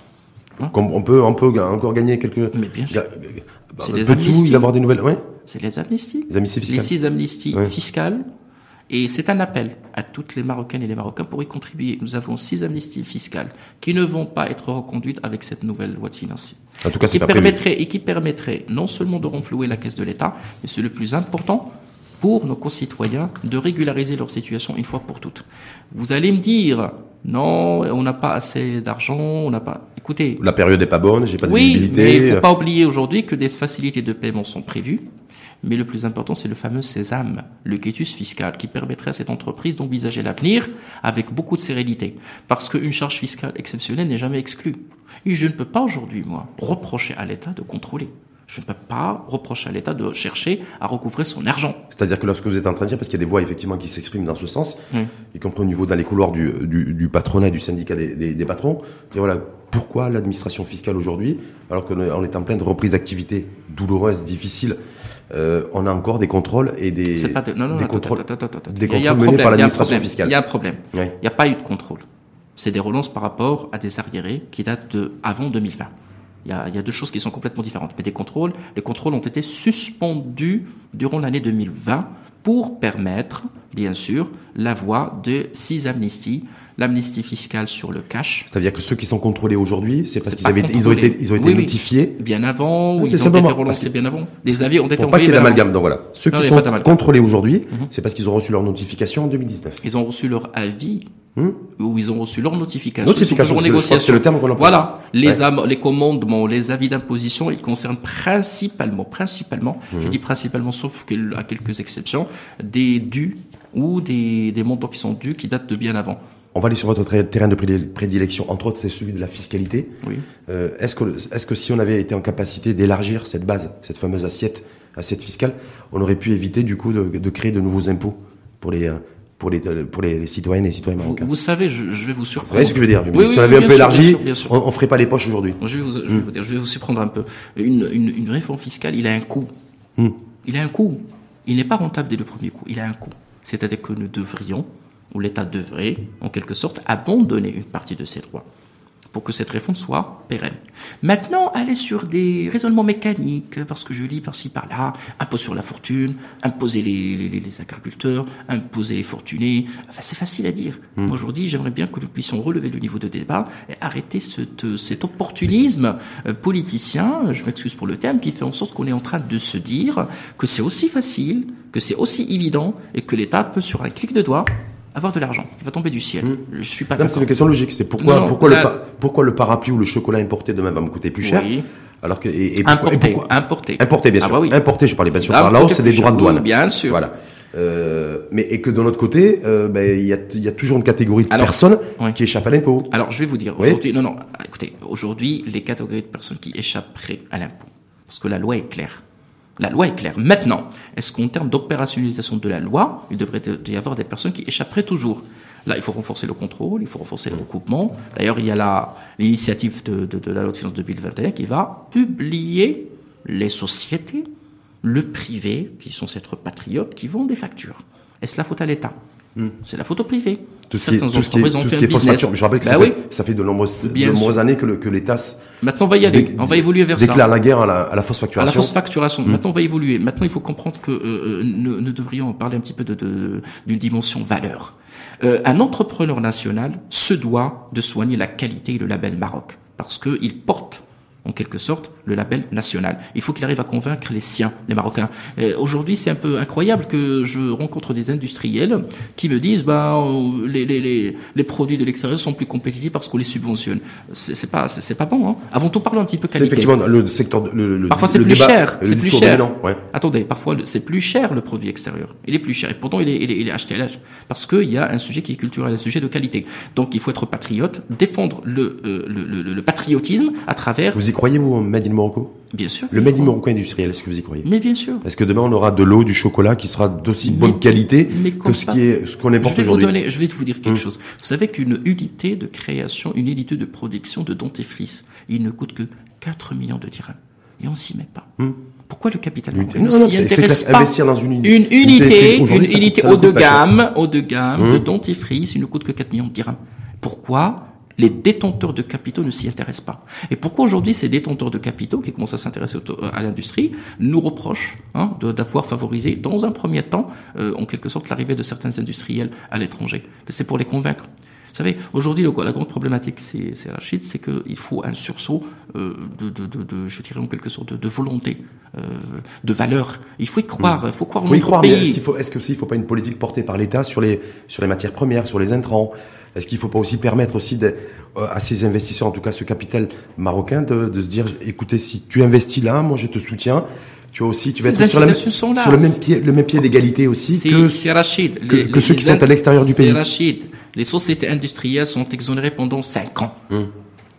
Hein on peut, on peut encore gagner quelques. Mais bien sûr. C'est les amnisties. y avoir des nouvelles? Ouais. C'est les amnisties. Les amnisties fiscales. Les six amnisties fiscales et c'est un appel à toutes les Marocaines et les Marocains pour y contribuer. Nous avons six amnisties fiscales qui ne vont pas être reconduites avec cette nouvelle loi de finances. En tout cas, qui permettrait, et qui permettrait non seulement de renflouer la caisse de l'État, mais c'est le plus important pour nos concitoyens de régulariser leur situation une fois pour toutes. Vous allez me dire, non, on n'a pas assez d'argent, on n'a pas. Écoutez. La période n'est pas bonne, j'ai pas de oui, visibilité. Mais il ne faut pas oublier aujourd'hui que des facilités de paiement sont prévues mais le plus important, c'est le fameux sésame, le quitus fiscal, qui permettrait à cette entreprise d'envisager l'avenir avec beaucoup de sérénité. Parce qu'une charge fiscale exceptionnelle n'est jamais exclue. Et je ne peux pas aujourd'hui, moi, reprocher à l'État de contrôler. Je ne peux pas reprocher à l'État de chercher à recouvrer son argent. C'est-à-dire que lorsque vous êtes en train de dire, parce qu'il y a des voix effectivement qui s'expriment dans ce sens, y compris au niveau dans les couloirs du, du, patronat, du syndicat des, des, patrons, et voilà, pourquoi l'administration fiscale aujourd'hui, alors qu'on est en pleine reprise d'activité douloureuse, difficile, on a encore des contrôles et des, des contrôles, des contrôles menés par l'administration fiscale. Il y a un problème. Il n'y a pas eu de contrôle. C'est des relances par rapport à des arriérés qui datent de avant 2020. Il y, a, il y a deux choses qui sont complètement différentes. Mais des contrôles, les contrôles ont été suspendus durant l'année 2020 pour permettre, bien sûr, la voie de six amnisties l'amnistie fiscale sur le cash. C'est-à-dire que ceux qui sont contrôlés aujourd'hui, c'est parce qu'ils avaient, ils ont été, ils ont été notifiés. Bien avant, ou ils ont été relancés bien avant. Les avis ont été Pour pas qu'il y ait d'amalgame, donc voilà. Ceux qui sont contrôlés aujourd'hui, mhm. c'est parce qu'ils ont reçu leur notification en 2019. Ils ont reçu leur avis hmm ou ils ont reçu leur notification. Notification, c'est le terme qu'on. Voilà, les les commandements, les avis d'imposition, ils concernent principalement, principalement, je mhm. dis principalement, sauf à quelques exceptions, des dus ou des, des montants qui sont dus qui datent de bien avant. On va aller sur votre terrain de prédilection, entre autres, c'est celui de la fiscalité. Oui. Euh, est-ce que, est-ce que si on avait été en capacité d'élargir cette base, cette fameuse assiette, assiette fiscale, on aurait pu éviter du coup de, créer de nouveaux impôts pour les, pour les, pour les, les citoyennes et les citoyens marocains? Vous, savez, je, je, vais vous surprendre. Vous voyez ce que je veux dire oui, Si on avait un peu élargi, on, on ferait pas les poches aujourd'hui. Je vais vous, je vais vous dire, je vais vous surprendre un peu. Une, une, une réforme fiscale, il a un coût. Hmm. Il a un coût. Il n'est pas rentable dès le premier coup. Il a un coût. C'est-à-dire que nous devrions, ou l'État devrait, en quelque sorte, abandonner une partie de ses droits pour que cette réforme soit pérenne. Maintenant, aller sur des raisonnements mécaniques, parce que je lis par-ci par-là, impôt sur la fortune, imposer les, les, les agriculteurs, imposer les fortunés, enfin, c'est facile à dire. Hmm. Aujourd'hui, j'aimerais bien que nous puissions relever le niveau de débat et arrêter cet, cet opportunisme euh, politicien, je m'excuse pour le terme, qui fait en sorte qu'on est en train de se dire que c'est aussi facile, que c'est aussi évident et que l'État peut, sur un clic de doigt, avoir de l'argent qui va tomber du ciel. Hmm. Je suis pas. C'est une question logique. C'est pourquoi pourquoi le pourquoi le parapluie ou le chocolat importé demain va me coûter plus cher alors que et, et importé, importé, importé bien ah sûr, bah oui. importé. Je parlais bien sûr par là c'est des droits de douane. bien sûr. Voilà. Euh, mais et que de notre côté, euh, ben, il y, a, y a toujours une catégorie de personnes qui échappent à l'impôt. Alors je vais vous dire aujourd'hui, non non, écoutez, aujourd'hui les catégories de personnes qui échapperaient à l'impôt, parce que la loi est claire. La loi est claire. Maintenant, est-ce qu'en termes d'opérationnalisation de la loi, il devrait y avoir des personnes qui échapperaient toujours? Là, il faut renforcer le contrôle, il faut renforcer le recoupement. D'ailleurs, il y a l'initiative de, la loi de finances 2021 qui va publier les sociétés, le privé, qui sont ces patriotes, qui vendent des factures. Est-ce la faute à l'État hmm. C'est la faute au privé. Tout ce qui est, tout ce qui est, tout ce qui est fausse facture. Je rappelle que bah ça, fait, ça, fait, de nombreuses, de nombreuses années que, que l'État Maintenant, on va y aller. on va évoluer vers déclare ça. Déclare la guerre à la, à la fausse facturation. À la fausse facturation. Maintenant, on va évoluer. Maintenant, il faut comprendre que euh, euh nous, nous, devrions parler un petit peu d'une de, d'une dimension valeur. Euh, un entrepreneur national se doit de soigner la qualité et le label Maroc parce qu'il porte en quelque sorte, le label national. Il faut qu'il arrive à convaincre les siens, les Marocains. Aujourd'hui, c'est un peu incroyable que je rencontre des industriels qui me disent, bah, les, les, les, les produits de l'extérieur sont plus compétitifs parce qu'on les subventionne. C'est pas, c'est pas bon. Hein. Avant tout, parlons un petit peu qualité. Effectivement, le secteur, le, le parfois c'est plus cher. C'est plus cher. ouais. Attendez, parfois c'est plus cher le produit extérieur. Il est plus cher et pourtant il est, il est, il est acheté à l'âge parce qu'il y a un sujet qui est culturel, un sujet de qualité. Donc il faut être patriote, défendre le, euh, le, le, le patriotisme à travers croyez-vous au Made in Morocco? Bien sûr. Le Made in Morocco industriel, est-ce que vous y croyez? Mais bien sûr. Est-ce que demain on aura de l'eau, du chocolat qui sera d'aussi bonne qualité que ce qui est ce qu'on importe aujourd'hui? Je vais vous dire quelque hum. chose. Vous savez qu'une unité de création, une unité de production de dentifrice, il ne coûte que 4 millions de dirhams. Et on s'y met pas. Hum. Pourquoi le capital ne s'y intéresse pas investir dans une, une unité, une unité haut de gamme, haut de gamme de dentifrice, il ne coûte que 4 millions de dirhams. Pourquoi? Les détenteurs de capitaux ne s'y intéressent pas. Et pourquoi aujourd'hui ces détenteurs de capitaux qui commencent à s'intéresser à l'industrie nous reprochent hein, d'avoir favorisé dans un premier temps, euh, en quelque sorte, l'arrivée de certains industriels à l'étranger C'est pour les convaincre. Vous savez, aujourd'hui, la grande problématique, c'est Rachid, c'est qu'il faut un sursaut euh, de, de, de, de, je dirais en quelque sorte, de, volonté, euh, de valeur. Il faut y croire, il faut croire en faut y croire, pays. Est-ce qu'il faut, est-ce que il faut pas une politique portée par l'État sur les sur les matières premières, sur les intrants? Est-ce qu'il ne faut pas aussi permettre aussi euh, à ces investisseurs, en tout cas ce capital marocain, de, de, se dire, écoutez, si tu investis là, moi je te soutiens. Tu as aussi, tu vas être sur, la, sur, le même pied, le même pied d'égalité aussi que, Rachid, que, que ceux qui sont à l'extérieur du pays. Rachid. Les sociétés industrielles sont exonérées pendant 5 ans. Hum.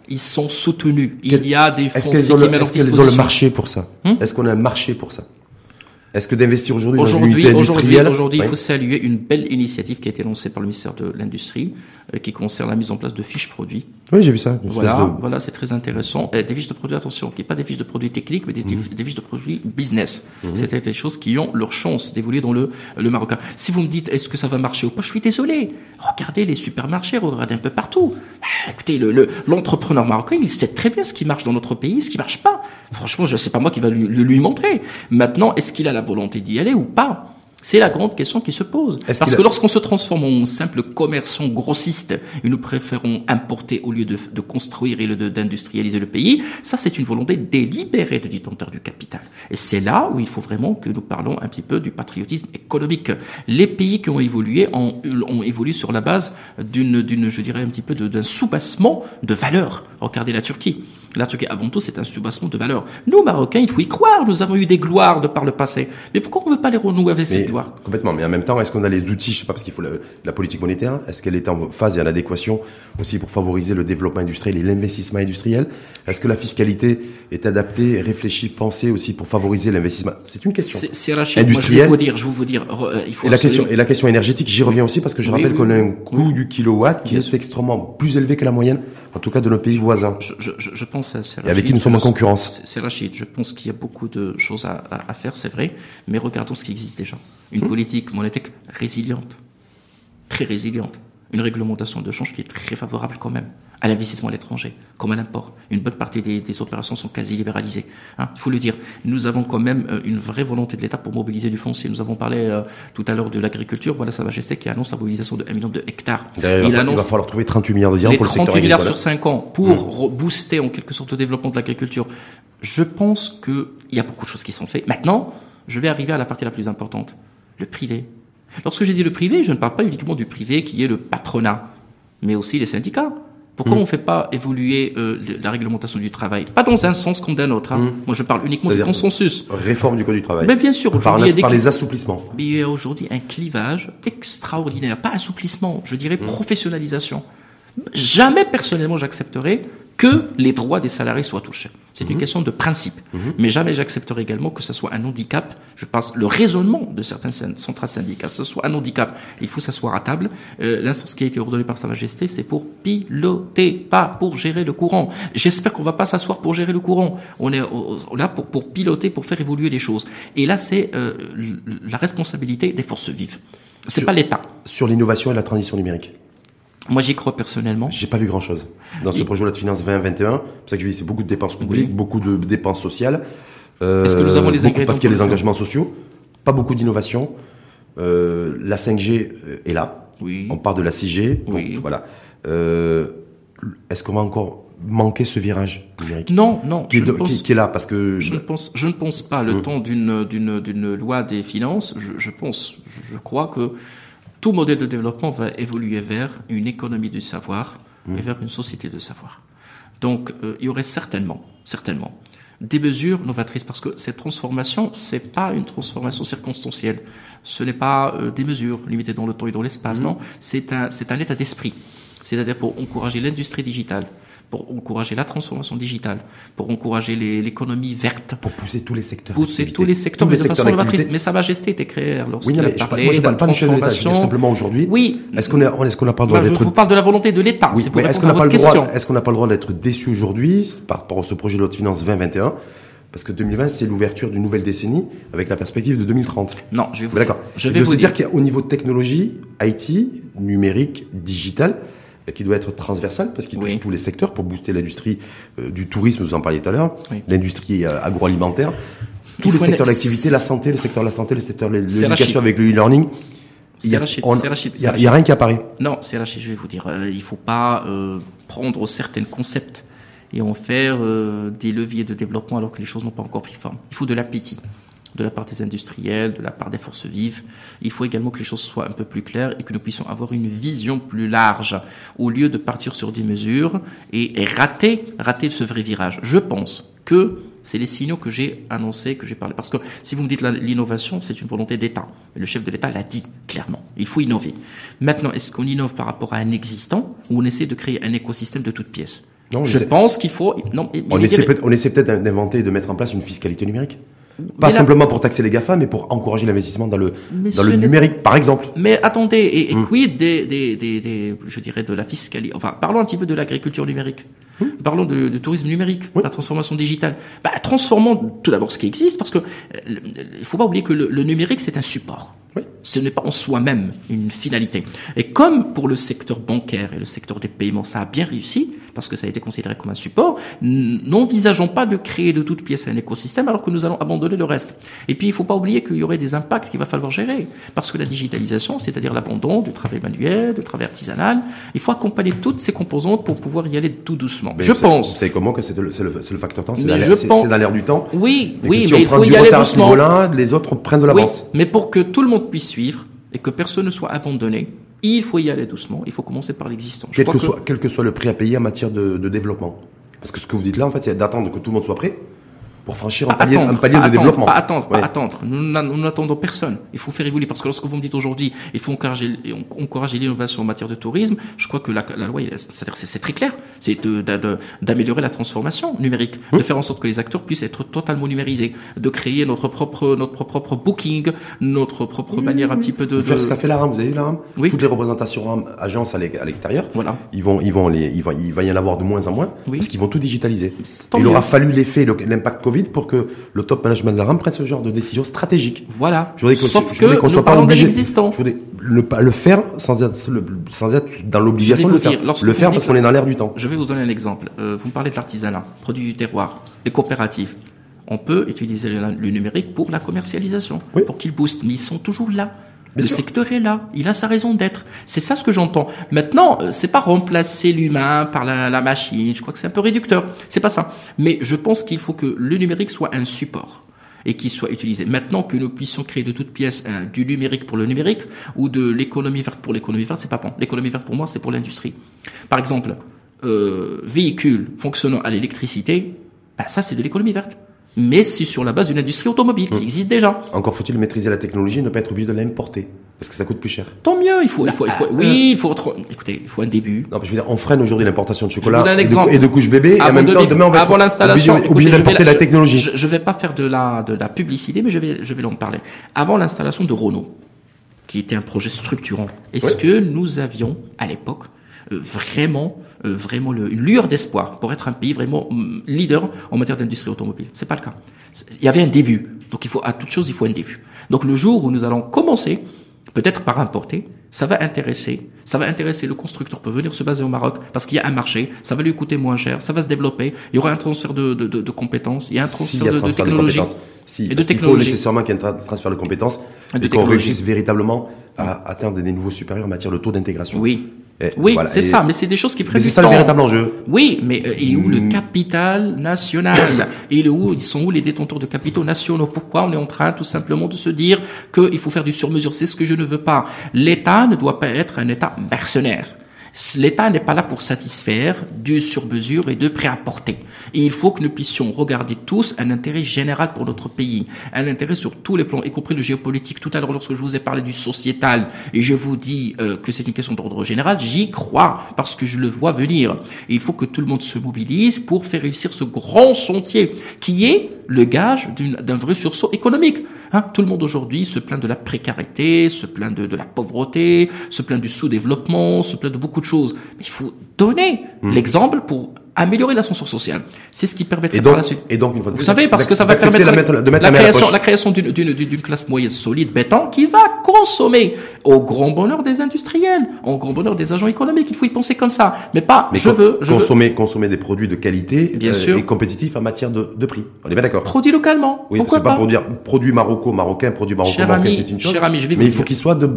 Ils sont soutenus. Il y a des fonds Est-ce qu'elles ont, est ont, le marché pour ça? Hum? Est-ce qu'on a un marché pour ça? Est-ce que d'investir aujourd'hui dans industrielle? Aujourd'hui, il faut saluer une belle initiative qui a été lancée par le ministère de l'Industrie, qui concerne la mise en place de fiches produits. Oui, j'ai vu ça. Voilà, voilà, c'est très intéressant. Et des fiches de produits, attention, qui pas des fiches de produits techniques, mais des, mhm. des fiches de produits business. Mhm. C'est des choses qui ont leur chance d'évoluer dans le, le marocain. Si vous me dites, est-ce que ça va marcher ou pas, je suis désolé. Regardez les supermarchés, regardez un peu partout. Bah, écoutez, l'entrepreneur le, marocain, il sait très bien ce qui marche dans notre pays, ce qui marche pas. Franchement, je sais pas moi qui va lui, lui montrer. Maintenant, est-ce qu'il a la volonté d'y aller ou pas? C'est la grande question qui se pose. Parce que lorsqu'on se transforme en simple commerçant grossiste et nous préférons importer au lieu de, de construire et d'industrialiser le pays, ça c'est une volonté délibérée de détenteur du capital. Et c'est là où il faut vraiment que nous parlons un petit peu du patriotisme économique. Les pays qui ont évolué ont, ont évolué sur la base d'une, d'une, je dirais un petit peu d'un soubassement de valeurs. Regardez la Turquie. La Turquie, avant tout, c'est un soubassement de valeurs. Nous, Marocains, il faut y croire. Nous avons eu des gloires de par le passé. Mais pourquoi on ne veut pas les renouer avec ces gloires? Complètement. Mais en même temps, est-ce qu'on a les outils? Je sais pas, parce qu'il faut la, politique monétaire. Est-ce qu'elle est en phase et en adéquation aussi pour favoriser le développement industriel et l'investissement industriel? Est-ce que la fiscalité est adaptée, réfléchie, pensée aussi pour favoriser l'investissement? C'est une question. C'est industrielle. je vais vous dire, je vais vous dire, euh, il faut. Et la question, et la question énergétique, j'y reviens aussi parce que je rappelle qu'on a un coût du kilowatt qui est extrêmement plus élevé que la moyenne en tout cas de nos pays voisins. Je, je, je pense Et avec qui nous sommes en concurrence. C'est Rachid. Je pense qu'il y a beaucoup de choses à, à, faire, c'est vrai, mais regardons ce qui existe déjà. Une hum. politique monétaire résiliente, très résiliente, une réglementation de change qui est très favorable quand même à l'investissement à l'étranger, comme à l'import. Une bonne partie des, opérations sont quasi libéralisées. Hein, il faut le dire. Nous avons quand même euh, une vraie volonté de l'État pour mobiliser du foncier. Nous avons parlé euh, tout à l'heure de l'agriculture. Voilà Sa Majesté qui annonce la mobilisation de 1 million de hectares. Il, il, annonce va falloir trouver 38 milliards de dirhams pour le secteur 38 milliards sur 5 ans pour mmh. booster en quelque sorte le développement de l'agriculture. Je pense qu'il y a beaucoup de choses qui sont faites. Maintenant, je vais arriver à la partie la plus importante. Le privé. Lorsque j'ai dit le privé, je ne parle pas uniquement du privé qui est le patronat, mais aussi les syndicats. Pourquoi hmm. on ne fait pas évoluer euh, la réglementation du travail? Pas dans un sens comme d'un autre. Hein. Hmm. Moi, je parle uniquement du consensus. Réforme du code du travail. Mais bien sûr, aujourd'hui, il y a des les assouplissements. il y a aujourd'hui un clivage extraordinaire. Pas assouplissement, je dirais hmm. professionnalisation. Jamais personnellement j'accepterai que les droits des salariés soient touchés. C'est une mhm. question de principe. Mhm. Mais jamais j'accepterai également que ce soit un handicap. Je pense le raisonnement de certains centrales syndicales, ce soit un handicap. Il faut s'asseoir à table. Euh, L'instance qui a été ordonnée par Sa Majesté, c'est pour piloter, pas pour gérer le courant. J'espère qu'on va pas s'asseoir pour gérer le courant. On est là pour, pour piloter, pour faire évoluer les choses. Et là, c'est euh, la responsabilité des forces vives. C'est pas l'État. Sur l'innovation et la transition numérique. Moi, j'y crois personnellement. J'ai pas vu grand chose dans ce projet de loi de finances 2021. C'est ça que je dis, c'est beaucoup de dépenses publiques, beaucoup de dépenses sociales. Euh, Est-ce que nous avons les ingrédients Parce qu'il y a les engagements sociaux, pas beaucoup d'innovation. Euh, la 5G euh, est là. Oui. On part de la 6G. Oui. voilà. Euh, Est-ce qu'on va encore manquer ce virage numérique Non, non. Qui, est, qui, est là parce que je ne pense, je ne pense pas. Le hum. temps d'une loi des finances, je, je pense, je crois que tout modèle de développement va évoluer vers une économie du savoir et mmh. vers une société de savoir. Donc, euh, il y aurait certainement, certainement, des mesures novatrices parce que cette transformation, c'est pas une transformation circonstancielle. Ce n'est pas euh, des mesures limitées dans le temps et dans l'espace, mmh. non. C'est un, c'est un état d'esprit. C'est-à-dire pour encourager l'industrie digitale, pour encourager la transformation digitale, pour encourager l'économie verte. Pour pousser tous les secteurs. Pousser tous les secteurs, mais de façon. Mais Sa Majesté était créée lorsqu'il oui, a parlé moi, je parle pas de je dis simplement aujourd'hui. Oui. Est-ce qu'on a, est-ce qu'on n'a pas le droit d'être... Je vous parle de la volonté de l'État. Oui, mais est-ce qu'on n'a pas le droit, est-ce qu'on n'a pas le droit d'être déçu aujourd'hui par rapport à ce projet de loi de finances 2021? Parce que 2020, c'est l'ouverture d'une nouvelle décennie avec la perspective de 2030. Non, je vais vous D'accord. Je vais vous dire, dire qu'au niveau de technologie, IT, numérique, digital, qui doit être transversal parce qu'il touche tous les secteurs pour booster l'industrie euh, du tourisme, vous en parliez tout à l'heure, l'industrie euh, agroalimentaire, tous les secteurs d'activité, la santé, le secteur de la santé, le secteur de l'éducation avec le e-learning. Il n'y a, a, rien qui apparaît. Non, c'est Rachid, je vais vous dire. Euh, il ne faut pas prendre certains concepts et en faire des leviers de développement alors que les choses n'ont pas encore pris forme. Il faut de l'appétit de la part des industriels, de la part des forces vives. Il faut également que les choses soient un peu plus claires et que nous puissions avoir une vision plus large au lieu de partir sur des mesures et, rater, rater ce vrai virage. Je pense que c'est les signaux que j'ai annoncés, que j'ai parlé. Parce que si vous me dites l'innovation, c'est une volonté d'État. Le chef de l'État l'a dit clairement. Il faut innover. Maintenant, est-ce qu'on innove par rapport à un existant ou on essaie de créer un écosystème de toutes pièces? Non, Je pense qu'il faut. Non, on, essaie on essaie peut-être d'inventer et de mettre en place une fiscalité numérique? Pas simplement pour taxer les GAFA, mais pour encourager l'investissement dans le, dans le numérique, par exemple. Mais attendez, et, et hmm. quid des, des, des, des, je dirais, de la fiscalité Enfin, parlons un petit peu de l'agriculture numérique. Hmm. Parlons de, de, tourisme numérique, la transformation digitale. Bah, transformons tout d'abord ce qui existe, parce que euh, il faut pas oublier que le, le numérique, c'est un support. Oui. Ce n'est pas en soi-même une finalité. Et comme pour le secteur bancaire et le secteur des paiements, ça a bien réussi, parce que ça a été considéré comme un support, n'envisageons pas de créer de toutes pièces un écosystème alors que nous allons abandonner le reste. Et puis, il ne faut pas oublier qu'il y aurait des impacts qu'il va falloir gérer. Parce que la digitalisation, c'est-à-dire l'abandon du travail manuel, du travail artisanal, il faut accompagner toutes ces composantes pour pouvoir y aller tout doucement. je pense. Vous savez comment que c'est le, le, facteur temps C'est dans l'air du temps. Oui, oui, mais il faut y aller doucement. les autres prennent de l'avance. mais pour que tout le monde puisse suivre et que personne ne soit abandonné, il faut y aller doucement, il faut commencer par l'existant. Quel, que soit, quel que soit le prix à payer en matière de, développement. Parce que ce que vous dites là, en fait, c'est d'attendre que tout le monde soit prêt pour franchir un palier, un palier de développement. Pas attendre, pas attendre. Nous n'attendons personne. Il faut faire évoluer parce que lorsque vous me dites aujourd'hui, il faut encourager, encourager l'innovation en matière de tourisme. Je crois que la, la loi, c'est très clair, c'est d'améliorer la transformation numérique, de faire en sorte que les acteurs puissent être totalement numérisés, de créer notre propre notre propre booking, notre propre manière un petit peu de, faire ce qu'a fait la RAM. Vous avez vu la RAM? Oui. Toutes les représentations RAM, agences à l'extérieur. Voilà. Ils vont ils vont les il va il va y en avoir de moins en moins parce qu'ils vont tout digitaliser. Il aura fallu l'effet l'impact Covid pour que le top management de la RAM prenne ce genre de décision stratégique. Voilà. Je voudrais Sauf que, qu'on soit pas obligé. Je voudrais le, le faire sans être, sans être dans l'obligation de le faire. le faire parce qu'on est dans l'air du temps. Je vais vous donner un exemple. Euh, vous me parlez de l'artisanat, produit du terroir, les coopératives. On peut utiliser le, numérique pour la commercialisation, pour qu'il booste, mais ils sont toujours là le secteur est là, il a sa raison d'être. C'est ça ce que j'entends. Maintenant, euh, c'est pas remplacer l'humain par la, la, machine. Je crois que c'est un peu réducteur. C'est pas ça. Mais je pense qu'il faut que le numérique soit un support et qu'il soit utilisé. Maintenant que nous puissions créer de toutes pièces du numérique pour le numérique ou de l'économie verte pour l'économie verte, c'est pas bon. L'économie verte pour moi, c'est pour l'industrie. Par exemple, euh, véhicules fonctionnant à l'électricité, bah ça c'est de l'économie verte mais c'est sur la base d'une industrie automobile qui mmh. existe déjà. Encore faut-il maîtriser la technologie et ne pas être obligé de l'importer. Parce que ça coûte plus cher. Tant mieux, il faut, il faut, il faut oui, il faut, écoutez, il faut un début. Non, je veux dire, on freine aujourd'hui l'importation de chocolat et, de, et, de, couches bébé, et en même temps, demain, on va avant l'installation, obligé d'importer la technologie. Je, je, vais pas faire de la, de la publicité, mais je vais, je vais en parler. Avant l'installation de Renault, qui était un projet structurant, est-ce que nous avions, à l'époque, euh, vraiment euh, vraiment le, une lueur d'espoir pour être un pays vraiment mm, leader en matière d'industrie automobile. C'est pas le cas. Il y avait un début. Donc il faut à toute chose il faut un début. Donc le jour où nous allons commencer, peut-être par importer, ça va intéresser, ça va intéresser le constructeur peut venir se baser au Maroc parce qu'il y a un marché, ça va lui coûter moins cher, ça va se développer, il y aura un transfert de, de, de, compétences, il y a un transfert, de, technologie. Si, et de. Il faut nécessairement qu'il y ait un transfert de compétences et qu'on réussisse véritablement à atteindre des niveaux supérieurs en matière de taux d'intégration. Oui, oui, c'est ça, mais c'est des choses qui prennent C'est ça le véritable enjeu. Oui, mais euh, et où le mm. capital national Et où ils sont où les détenteurs de capitaux nationaux? Pourquoi on est en train tout simplement de se dire qu'il faut faire du sur-mesure? C'est ce que je ne veux pas. L'État ne doit pas être un État mercenaire. L'État n'est pas là pour satisfaire du sur-mesure et de pré-apporter. Et il faut que nous puissions regarder tous un intérêt général pour notre pays, un intérêt sur tous les plans, y compris le géopolitique. Tout à l'heure, lorsque je vous ai parlé du sociétal, et je vous dis euh, que c'est une question d'ordre général, j'y crois parce que je le vois venir. Il faut que tout le monde se mobilise pour faire réussir ce grand chantier qui est le gage d'un vrai sursaut économique. Hein, tout le monde aujourd'hui se plaint de la précarité, se plaint de, de la pauvreté, se plaint du sous-développement, se plaint de beaucoup de choses. Mais il faut donner mmh. l'exemple pour améliorer l'ascenseur social. C'est ce qui permettrait donc, par la suite. Et donc, vous savez, parce que ça va permettre la, de mettre la, création, la création d'une classe moyenne solide, béton, qui va consommer au grand bonheur des industriels, au grand bonheur des agents économiques. Il faut y penser comme ça, mais pas. Mais je veux je consommer, consommer des produits de qualité bien euh, sûr. et compétitifs en matière de, de prix. On est bien d'accord. Produits localement. Oui, c'est pas, pour dire produits maroco marocain, produits maroco marocain, c'est une chose. Cher ami, je vais mais il faut qu'il soit de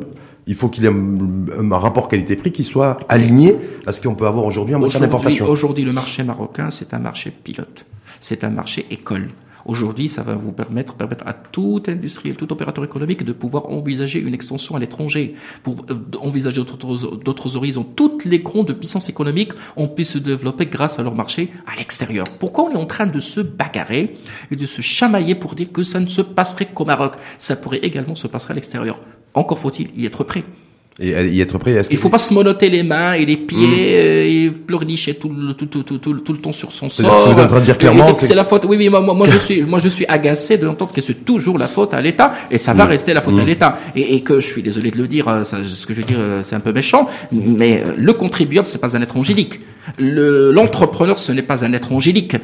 il faut qu'il y ait un, rapport qualité-prix qui soit aligné à ce qu'on peut avoir aujourd'hui en matière d'importation. Aujourd'hui, le marché marocain, c'est un marché pilote. C'est un marché école. Aujourd'hui, ça va vous permettre, permettre à tout industriel, tout opérateur économique de pouvoir envisager une extension à l'étranger, pour euh, envisager d'autres horizons. Toutes les grandes de puissance économique ont pu se développer grâce à leur marché à l'extérieur. Pourquoi on est en train de se bagarrer et de se chamailler pour dire que ça ne se passerait qu'au Maroc? Ça pourrait également se passer à l'extérieur. Encore faut-il y être prêt. Et y être prêt. Il faut pas se monoter les mains et les pieds mmh. euh, et pleurnicher tout le tout, tout, tout, tout, le temps sur son sort. Ce que en train de dire clairement, c'est la faute. Oui, oui, moi, moi, je suis, moi, je suis agacé de d'entendre que c'est toujours la faute à l'État et ça va mmh. rester la faute à mmh. l'État. Et, et, que je suis désolé de le dire, euh, ça, ce que je veux dire, euh, c'est un peu méchant, mais le contribuable, c'est pas un être angélique. Le l'entrepreneur, ce n'est pas un être angélique.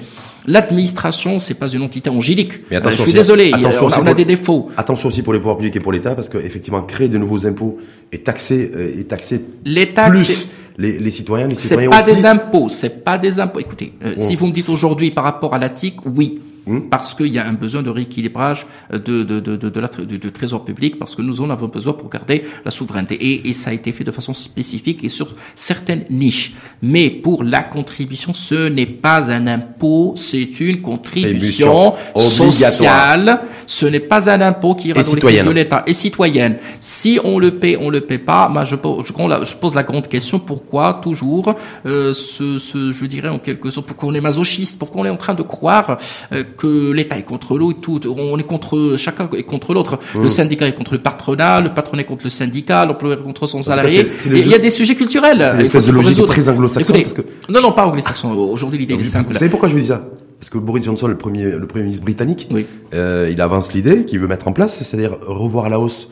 L'administration, c'est pas une entité angélique. Mais attention, je suis désolé, on, a, des défauts. Attention aussi pour les pouvoirs publics et pour l'État, parce qu'effectivement, créer de nouveaux impôts et taxer, euh, et taxer plus les, les, citoyens, les citoyens C'est pas des impôts, c'est pas des impôts. Écoutez, euh, si vous me dites aujourd'hui par rapport à la TIC, oui, Hmm? Parce qu'il y a un besoin de rééquilibrage de, de, de, de, la, du trésor public, parce que nous en avons besoin pour garder la souveraineté. Et, et ça a été fait de façon spécifique et sur certaines niches. Mais pour la contribution, ce n'est pas un impôt, c'est une contribution sociale. Ce n'est pas un impôt qui ira dans les de l'État et citoyenne. Si on le paie, on le paie pas. Moi, je, je, je pose la grande question pourquoi toujours euh, ce, ce, je dirais en quelque sorte, pourquoi on est masochiste, pourquoi on est en train de croire euh, que l'État est contre l'autre, tout, on est contre chacun est contre l'autre. Le mmh. syndicat est contre le patronat, le patronat est contre le syndicat, l'employeur est contre son salarié. il y a des sujets culturels. C'est l'espèce de logique très anglo-saxon. Que... Non, non, pas anglo-saxon. Aujourd'hui, l'idée est simple. Vous savez pourquoi je vous dis ça? Parce que Boris Johnson, le premier, le premier ministre britannique, oui. euh, il avance l'idée qu'il veut mettre en place, c'est-à-dire revoir à la hausse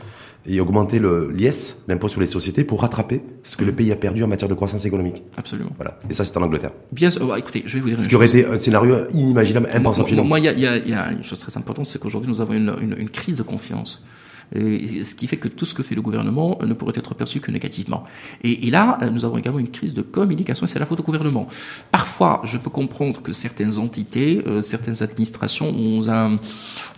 et augmenter le l'IS, l'impôt sur les sociétés, pour rattraper ce que le mm. pays a perdu en matière de croissance économique. Absolument. Voilà. Et ça, c'est en Angleterre. Bien sûr. Bah, écoutez, je vais vous dire. Ce qui aurait été un scénario inimaginable, impensable. Moi, il y a, y, a, y a, une chose très importante, c'est qu'aujourd'hui, nous avons une, une, une, crise de confiance. Et ce qui fait que tout ce que fait le gouvernement ne pourrait être perçu que négativement. Et, et là, nous avons également une crise de communication, et c'est la faute au gouvernement. Parfois, je peux comprendre que certaines entités, euh, certaines administrations ont un,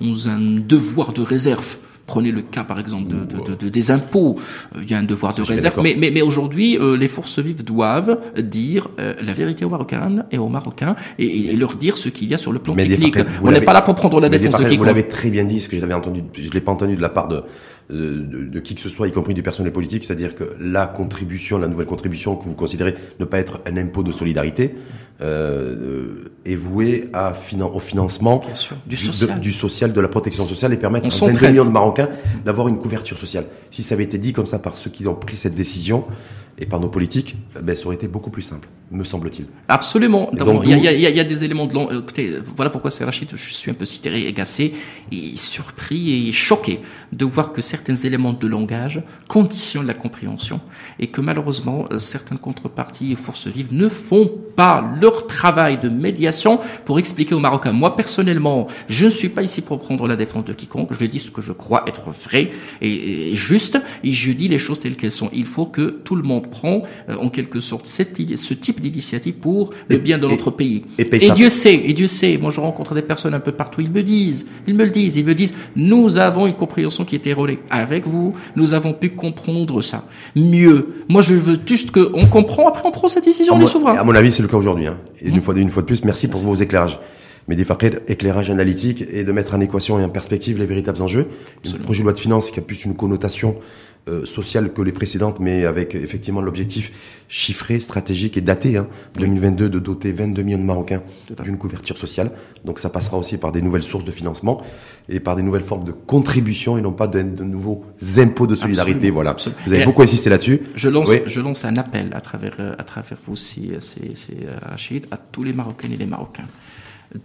ont un devoir de réserve Prenez le cas par exemple de, de, de, des impôts, euh, il y a un devoir de réserve, mais, mais, mais aujourd'hui euh, les forces vives doivent dire euh, la vérité aux Marocains et aux Marocains et, et leur dire ce qu'il y a sur le plan technique. On n'est pas là pour prendre la défense de quiconque. Vous l'avez très bien dit, ce que j'avais entendu, je l'ai pas entendu de la part de de, de, qui que ce soit, y compris du personnel politique, c'est-à-dire que la contribution, la nouvelle contribution que vous considérez ne pas être un impôt de solidarité, euh, est vouée à au financement du, social. De, du, social. de la protection sociale et permettre à 22 millions de Marocains d'avoir une couverture sociale. Si ça avait été dit comme ça par ceux qui ont pris cette décision, et par nos politiques, ben, ça aurait été beaucoup plus simple, me semble-t-il. Absolument. il, y a, y, y a, des éléments de. Euh, écoutez, voilà pourquoi c'est Rachid, je suis un peu sidéré, agacé, et surpris et choqué de voir que certains éléments de langage conditionnent la compréhension et que malheureusement euh, certaines contreparties et forces vives ne font pas leur travail de médiation pour expliquer aux Marocains. Moi personnellement, je ne suis pas ici pour prendre la défense de quiconque. Je dis ce que je crois être vrai et, et juste et je dis les choses telles qu'elles sont. Il faut que tout le monde prend euh, en quelque sorte cette, ce type d'initiative pour le bien de notre pays. Et, Dieu sait, et Dieu sait, moi je rencontre des personnes un peu partout, ils me disent, ils me le disent, ils me disent, nous avons une compréhension qui est erronée. Avec vous, nous avons pu comprendre ça mieux. Moi je veux juste qu'on comprend, après on prend cette décision. À mon avis, c'est le cas aujourd'hui. Hein. Et une, fois, une fois de plus, merci pour vos éclairages mais des éclairage analytique et de mettre en équation et en perspective les véritables enjeux. Un projet de loi de finances qui a plus une connotation euh, sociale que les précédentes, mais avec effectivement l'objectif chiffré, stratégique et daté, hein, 2022, de doter 22 millions de Marocains d'une couverture sociale. Donc ça passera aussi par des nouvelles sources de financement et par des nouvelles formes de contribution et non pas de, de nouveaux impôts de solidarité. voilà. Vous avez beaucoup insisté là-dessus. Je lance, je lance un appel à travers, euh, à travers vous, si, c'est, euh, Rachid, à tous les Marocains et les Marocains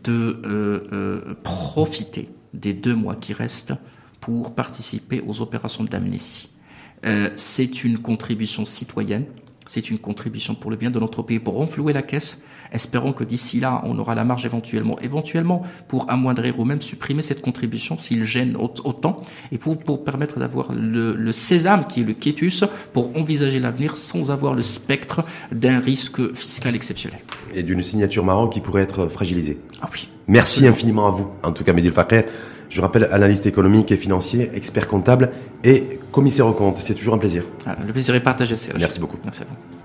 de euh, euh, profiter des deux mois qui restent pour participer aux opérations d'amnistie. Euh, c'est une contribution citoyenne, c'est une contribution pour le bien de notre pays, pour renflouer la caisse, Espérons que d'ici là, on aura la marge éventuellement, éventuellement pour amoindrir ou même supprimer cette contribution s'il gêne autant et pour, pour permettre d'avoir le, le, sésame qui est le quiétus pour envisager l'avenir sans avoir le spectre d'un risque fiscal exceptionnel. Et d'une signature marron qui pourrait être fragilisée. Ah oui. Merci infiniment à vous, en tout cas Medil Fakir. Je rappelle analyste économique et financier, expert comptable et commissaire aux comptes. C'est toujours un plaisir. Ah, le plaisir est partagé. Merci beaucoup. Merci à vous.